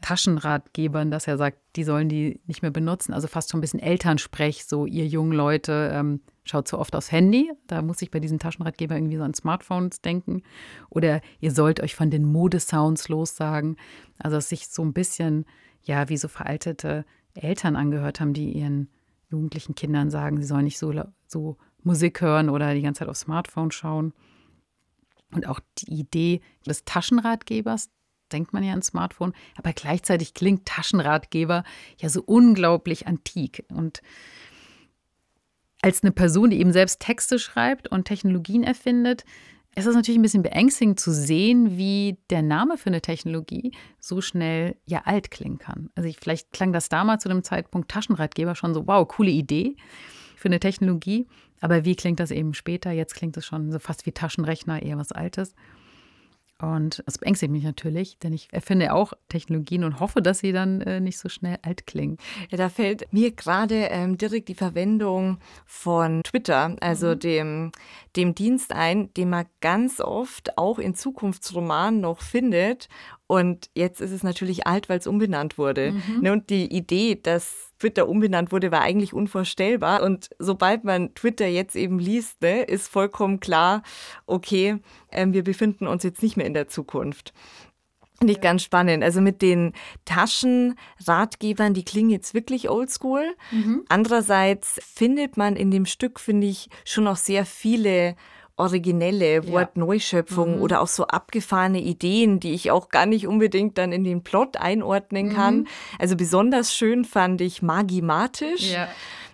[SPEAKER 3] Taschenratgebern, dass er sagt, die sollen die nicht mehr benutzen. Also fast schon ein bisschen Elternsprech, so ihr jungen Leute, ähm, schaut so oft aufs Handy. Da muss ich bei diesen Taschenratgebern irgendwie so an Smartphones denken. Oder ihr sollt euch von den Modesounds lossagen. Also dass sich so ein bisschen, ja, wie so veraltete Eltern angehört haben, die ihren jugendlichen Kindern sagen, sie sollen nicht so, so Musik hören oder die ganze Zeit aufs Smartphone schauen. Und auch die Idee des Taschenratgebers, denkt man ja an Smartphone, aber gleichzeitig klingt Taschenratgeber ja so unglaublich antik. Und als eine Person, die eben selbst Texte schreibt und Technologien erfindet, ist es natürlich ein bisschen beängstigend zu sehen, wie der Name für eine Technologie so schnell ja alt klingen kann. Also ich, vielleicht klang das damals zu dem Zeitpunkt Taschenratgeber schon so, wow, coole Idee für eine Technologie. Aber wie klingt das eben später? Jetzt klingt es schon so fast wie Taschenrechner, eher was Altes. Und das beängstigt mich natürlich, denn ich erfinde auch Technologien und hoffe, dass sie dann äh, nicht so schnell alt klingen.
[SPEAKER 2] Ja, da fällt mir gerade ähm, direkt die Verwendung von Twitter, also mhm. dem, dem Dienst ein, den man ganz oft auch in Zukunftsromanen noch findet und jetzt ist es natürlich alt, weil es umbenannt wurde. Mhm. Ne, und die Idee, dass Twitter umbenannt wurde, war eigentlich unvorstellbar. Und sobald man Twitter jetzt eben liest, ne, ist vollkommen klar, okay, äh, wir befinden uns jetzt nicht mehr in der Zukunft. Finde ich ganz spannend. Also mit den Taschenratgebern, die klingen jetzt wirklich oldschool. Mhm. Andererseits findet man in dem Stück, finde ich, schon noch sehr viele originelle Wortneuschöpfungen mhm. oder auch so abgefahrene Ideen, die ich auch gar nicht unbedingt dann in den Plot einordnen kann. Mhm. Also besonders schön fand ich Magimatisch. Ja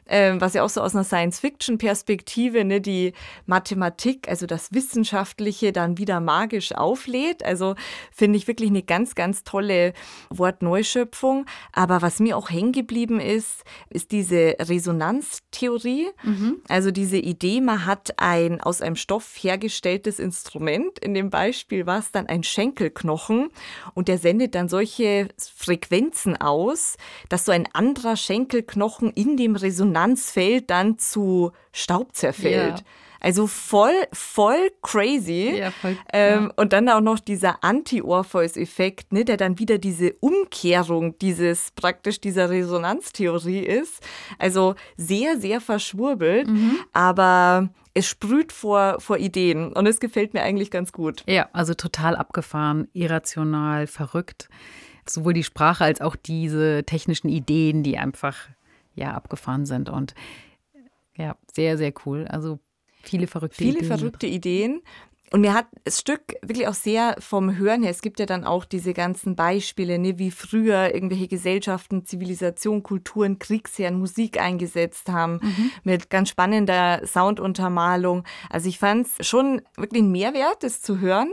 [SPEAKER 2] ähm, was ja auch so aus einer Science-Fiction-Perspektive ne, die Mathematik, also das Wissenschaftliche, dann wieder magisch auflädt. Also finde ich wirklich eine ganz, ganz tolle Wortneuschöpfung. Aber was mir auch hängen geblieben ist, ist diese Resonanztheorie. Mhm. Also diese Idee, man hat ein aus einem Stoff hergestelltes Instrument. In dem Beispiel war es dann ein Schenkelknochen und der sendet dann solche Frequenzen aus, dass so ein anderer Schenkelknochen in dem Resonanz Resonanzfeld dann zu Staub zerfällt. Ja. Also voll, voll crazy. Ja, voll, ähm, ja. Und dann auch noch dieser Anti-Orpheus-Effekt, ne, der dann wieder diese Umkehrung dieses praktisch dieser Resonanztheorie ist. Also sehr, sehr verschwurbelt, mhm. aber es sprüht vor, vor Ideen und es gefällt mir eigentlich ganz gut.
[SPEAKER 3] Ja, also total abgefahren, irrational, verrückt. Sowohl die Sprache als auch diese technischen Ideen, die einfach ja abgefahren sind. Und ja, sehr, sehr cool. Also viele verrückte
[SPEAKER 2] viele
[SPEAKER 3] Ideen.
[SPEAKER 2] Viele verrückte Ideen. Und mir hat das Stück wirklich auch sehr vom Hören her, es gibt ja dann auch diese ganzen Beispiele, ne, wie früher irgendwelche Gesellschaften, Zivilisation, Kulturen, Kriegsherren Musik eingesetzt haben, mhm. mit ganz spannender Sounduntermalung. Also ich fand es schon wirklich ein Mehrwert, das zu hören.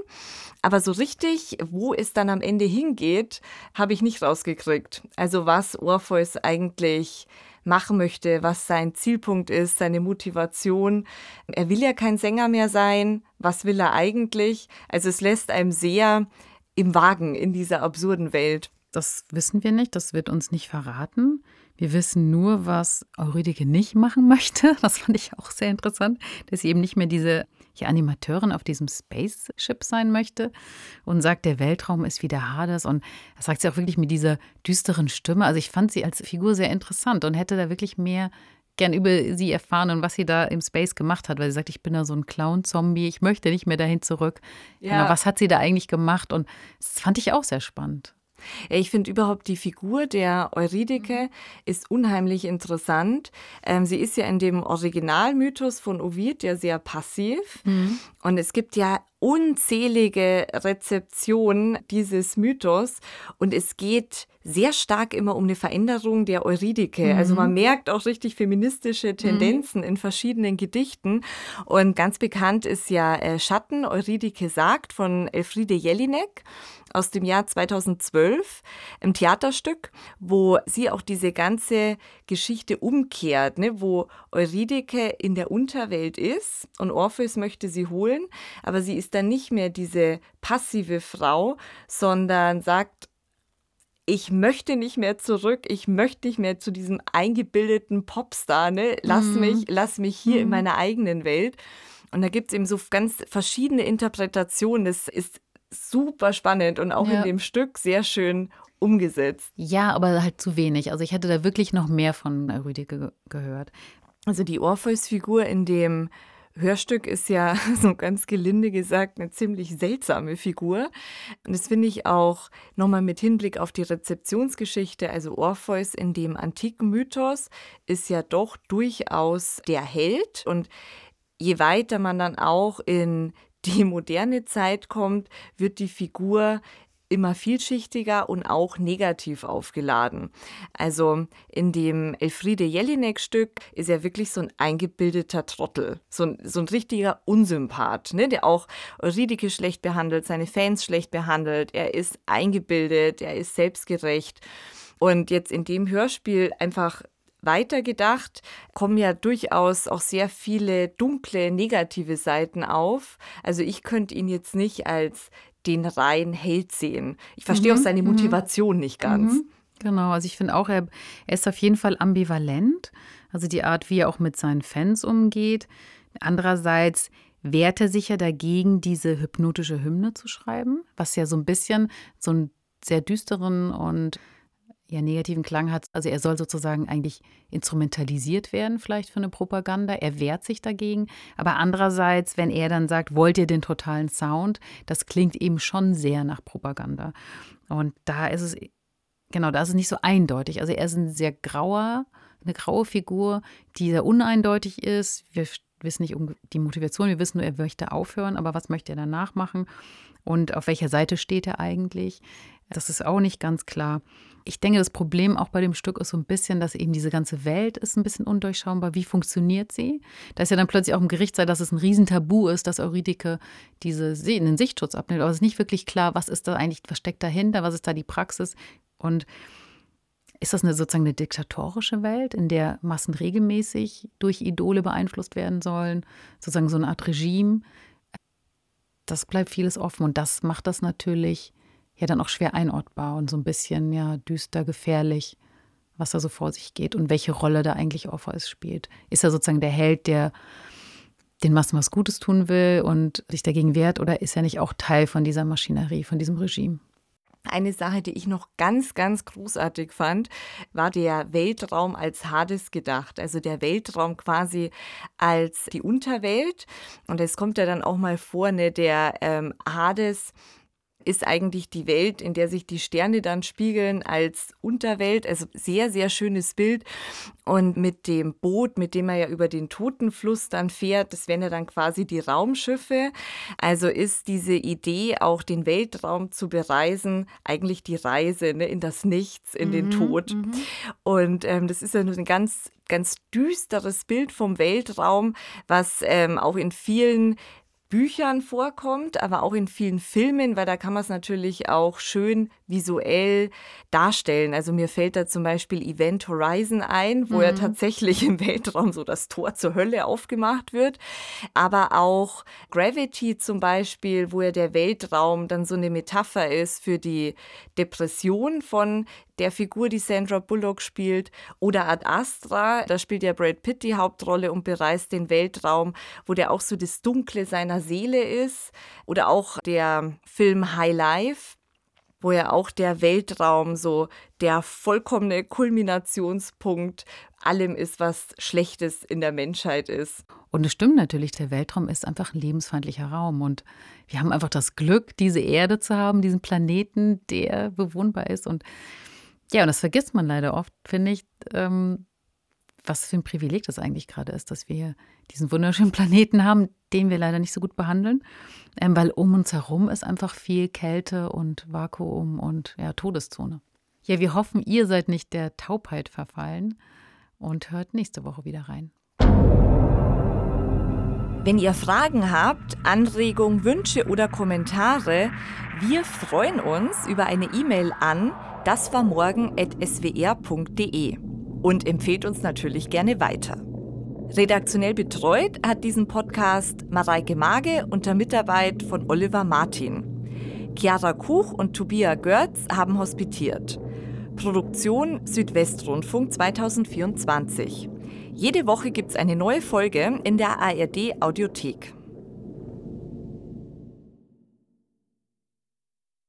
[SPEAKER 2] Aber so richtig, wo es dann am Ende hingeht, habe ich nicht rausgekriegt. Also was Orpheus eigentlich machen möchte, was sein Zielpunkt ist, seine Motivation. Er will ja kein Sänger mehr sein. Was will er eigentlich? Also es lässt einem sehr im Wagen in dieser absurden Welt.
[SPEAKER 3] Das wissen wir nicht, das wird uns nicht verraten. Wir wissen nur, was Eurydike nicht machen möchte. Das fand ich auch sehr interessant, dass sie eben nicht mehr diese ja, Animateurin auf diesem Spaceship sein möchte und sagt, der Weltraum ist wie der Hades. Und das sagt sie auch wirklich mit dieser düsteren Stimme. Also ich fand sie als Figur sehr interessant und hätte da wirklich mehr gern über sie erfahren und was sie da im Space gemacht hat, weil sie sagt, ich bin da so ein Clown-Zombie, ich möchte nicht mehr dahin zurück. Ja. Genau, was hat sie da eigentlich gemacht? Und das fand ich auch sehr spannend.
[SPEAKER 2] Ich finde überhaupt die Figur der Eurydike ist unheimlich interessant. Ähm, sie ist ja in dem Originalmythos von Ovid ja sehr passiv. Mhm. Und es gibt ja unzählige Rezeptionen dieses Mythos und es geht sehr stark immer um eine Veränderung der Eurydike.
[SPEAKER 3] Mhm.
[SPEAKER 2] Also man merkt auch richtig feministische Tendenzen mhm. in verschiedenen Gedichten. Und ganz bekannt ist ja äh, Schatten, Eurydike sagt von Elfriede Jelinek aus dem Jahr 2012 im Theaterstück, wo sie auch diese ganze Geschichte umkehrt, ne, wo Eurydike in der Unterwelt ist und Orpheus möchte sie holen, aber sie ist dann nicht mehr diese passive Frau, sondern sagt, ich möchte nicht mehr zurück, ich möchte nicht mehr zu diesem eingebildeten Popstar, ne? Lass mhm. mich, lass mich hier mhm. in meiner eigenen Welt. Und da gibt es eben so ganz verschiedene Interpretationen. Das ist super spannend und auch ja. in dem Stück sehr schön umgesetzt.
[SPEAKER 3] Ja, aber halt zu wenig. Also ich hätte da wirklich noch mehr von Rüdiger gehört.
[SPEAKER 2] Also die Orpheus-Figur in dem Hörstück ist ja so ganz gelinde gesagt eine ziemlich seltsame Figur. Und das finde ich auch nochmal mit Hinblick auf die Rezeptionsgeschichte. Also Orpheus in dem antiken Mythos ist ja doch durchaus der Held. Und je weiter man dann auch in die moderne Zeit kommt, wird die Figur immer vielschichtiger und auch negativ aufgeladen. Also in dem Elfriede Jelinek-Stück ist er wirklich so ein eingebildeter Trottel, so ein, so ein richtiger Unsympath, ne, der auch Euridike schlecht behandelt, seine Fans schlecht behandelt. Er ist eingebildet, er ist selbstgerecht. Und jetzt in dem Hörspiel einfach weitergedacht, kommen ja durchaus auch sehr viele dunkle, negative Seiten auf. Also ich könnte ihn jetzt nicht als den reinen Held sehen. Ich verstehe mhm, auch seine mhm. Motivation nicht ganz. Mhm.
[SPEAKER 3] Genau, also ich finde auch, er, er ist auf jeden Fall ambivalent. Also die Art, wie er auch mit seinen Fans umgeht. Andererseits wehrt er sich ja dagegen, diese hypnotische Hymne zu schreiben, was ja so ein bisschen so einen sehr düsteren und ja negativen Klang hat. Also er soll sozusagen eigentlich instrumentalisiert werden, vielleicht für eine Propaganda. Er wehrt sich dagegen. Aber andererseits, wenn er dann sagt, wollt ihr den totalen Sound, das klingt eben schon sehr nach Propaganda. Und da ist es, genau, da ist es nicht so eindeutig. Also er ist ein sehr grauer, eine graue Figur, die sehr uneindeutig ist. Wir wissen nicht um die Motivation, wir wissen nur, er möchte aufhören, aber was möchte er danach machen? Und auf welcher Seite steht er eigentlich? Das ist auch nicht ganz klar. Ich denke, das Problem auch bei dem Stück ist so ein bisschen, dass eben diese ganze Welt ist ein bisschen undurchschaubar. Wie funktioniert sie? Da ist ja dann plötzlich auch im Gerichtssaal, dass es ein Riesentabu ist, dass Eurydike diese, den Sichtschutz abnimmt. Aber es ist nicht wirklich klar, was ist da eigentlich, was steckt dahinter, was ist da die Praxis? Und ist das eine, sozusagen eine diktatorische Welt, in der Massen regelmäßig durch Idole beeinflusst werden sollen? Sozusagen so eine Art Regime? Das bleibt vieles offen und das macht das natürlich ja dann auch schwer einordbar und so ein bisschen ja düster, gefährlich, was da so vor sich geht und welche Rolle da eigentlich Orpheus spielt. Ist er sozusagen der Held, der den Massen was Gutes tun will und sich dagegen wehrt oder ist er nicht auch Teil von dieser Maschinerie, von diesem Regime?
[SPEAKER 2] Eine Sache, die ich noch ganz, ganz großartig fand, war der Weltraum als Hades gedacht. Also der Weltraum quasi als die Unterwelt. Und es kommt ja dann auch mal vor, ne, der ähm, Hades ist eigentlich die Welt, in der sich die Sterne dann spiegeln als Unterwelt. Also sehr, sehr schönes Bild. Und mit dem Boot, mit dem er ja über den Totenfluss dann fährt, das wären ja dann quasi die Raumschiffe. Also ist diese Idee, auch den Weltraum zu bereisen, eigentlich die Reise ne, in das Nichts, in mhm, den Tod. Mhm. Und ähm, das ist ja nur ein ganz ganz düsteres Bild vom Weltraum, was ähm, auch in vielen Büchern vorkommt, aber auch in vielen Filmen, weil da kann man es natürlich auch schön visuell darstellen. Also mir fällt da zum Beispiel Event Horizon ein, wo mhm. ja tatsächlich im Weltraum so das Tor zur Hölle aufgemacht wird. Aber auch Gravity zum Beispiel, wo ja der Weltraum dann so eine Metapher ist für die Depression von der Figur, die Sandra Bullock spielt, oder Ad Astra, da spielt ja Brad Pitt die Hauptrolle und bereist den Weltraum, wo der auch so das Dunkle seiner Seele ist. Oder auch der Film High Life, wo ja auch der Weltraum so der vollkommene Kulminationspunkt allem ist, was Schlechtes in der Menschheit ist.
[SPEAKER 3] Und es stimmt natürlich, der Weltraum ist einfach ein lebensfeindlicher Raum. Und wir haben einfach das Glück, diese Erde zu haben, diesen Planeten, der bewohnbar ist. Und ja, und das vergisst man leider oft, finde ich, ähm, was für ein Privileg das eigentlich gerade ist, dass wir diesen wunderschönen Planeten haben, den wir leider nicht so gut behandeln, ähm, weil um uns herum ist einfach viel Kälte und Vakuum und ja, Todeszone. Ja, wir hoffen, ihr seid nicht der Taubheit verfallen und hört nächste Woche wieder rein.
[SPEAKER 2] Wenn ihr Fragen habt, Anregungen, Wünsche oder Kommentare, wir freuen uns über eine E-Mail an daswarmorgen.swr.de und empfehlt uns natürlich gerne weiter. Redaktionell betreut hat diesen Podcast Mareike Mage unter Mitarbeit von Oliver Martin. Chiara Kuch und Tobias Görz haben hospitiert. Produktion Südwestrundfunk 2024. Jede Woche gibt es eine neue Folge in der ARD Audiothek.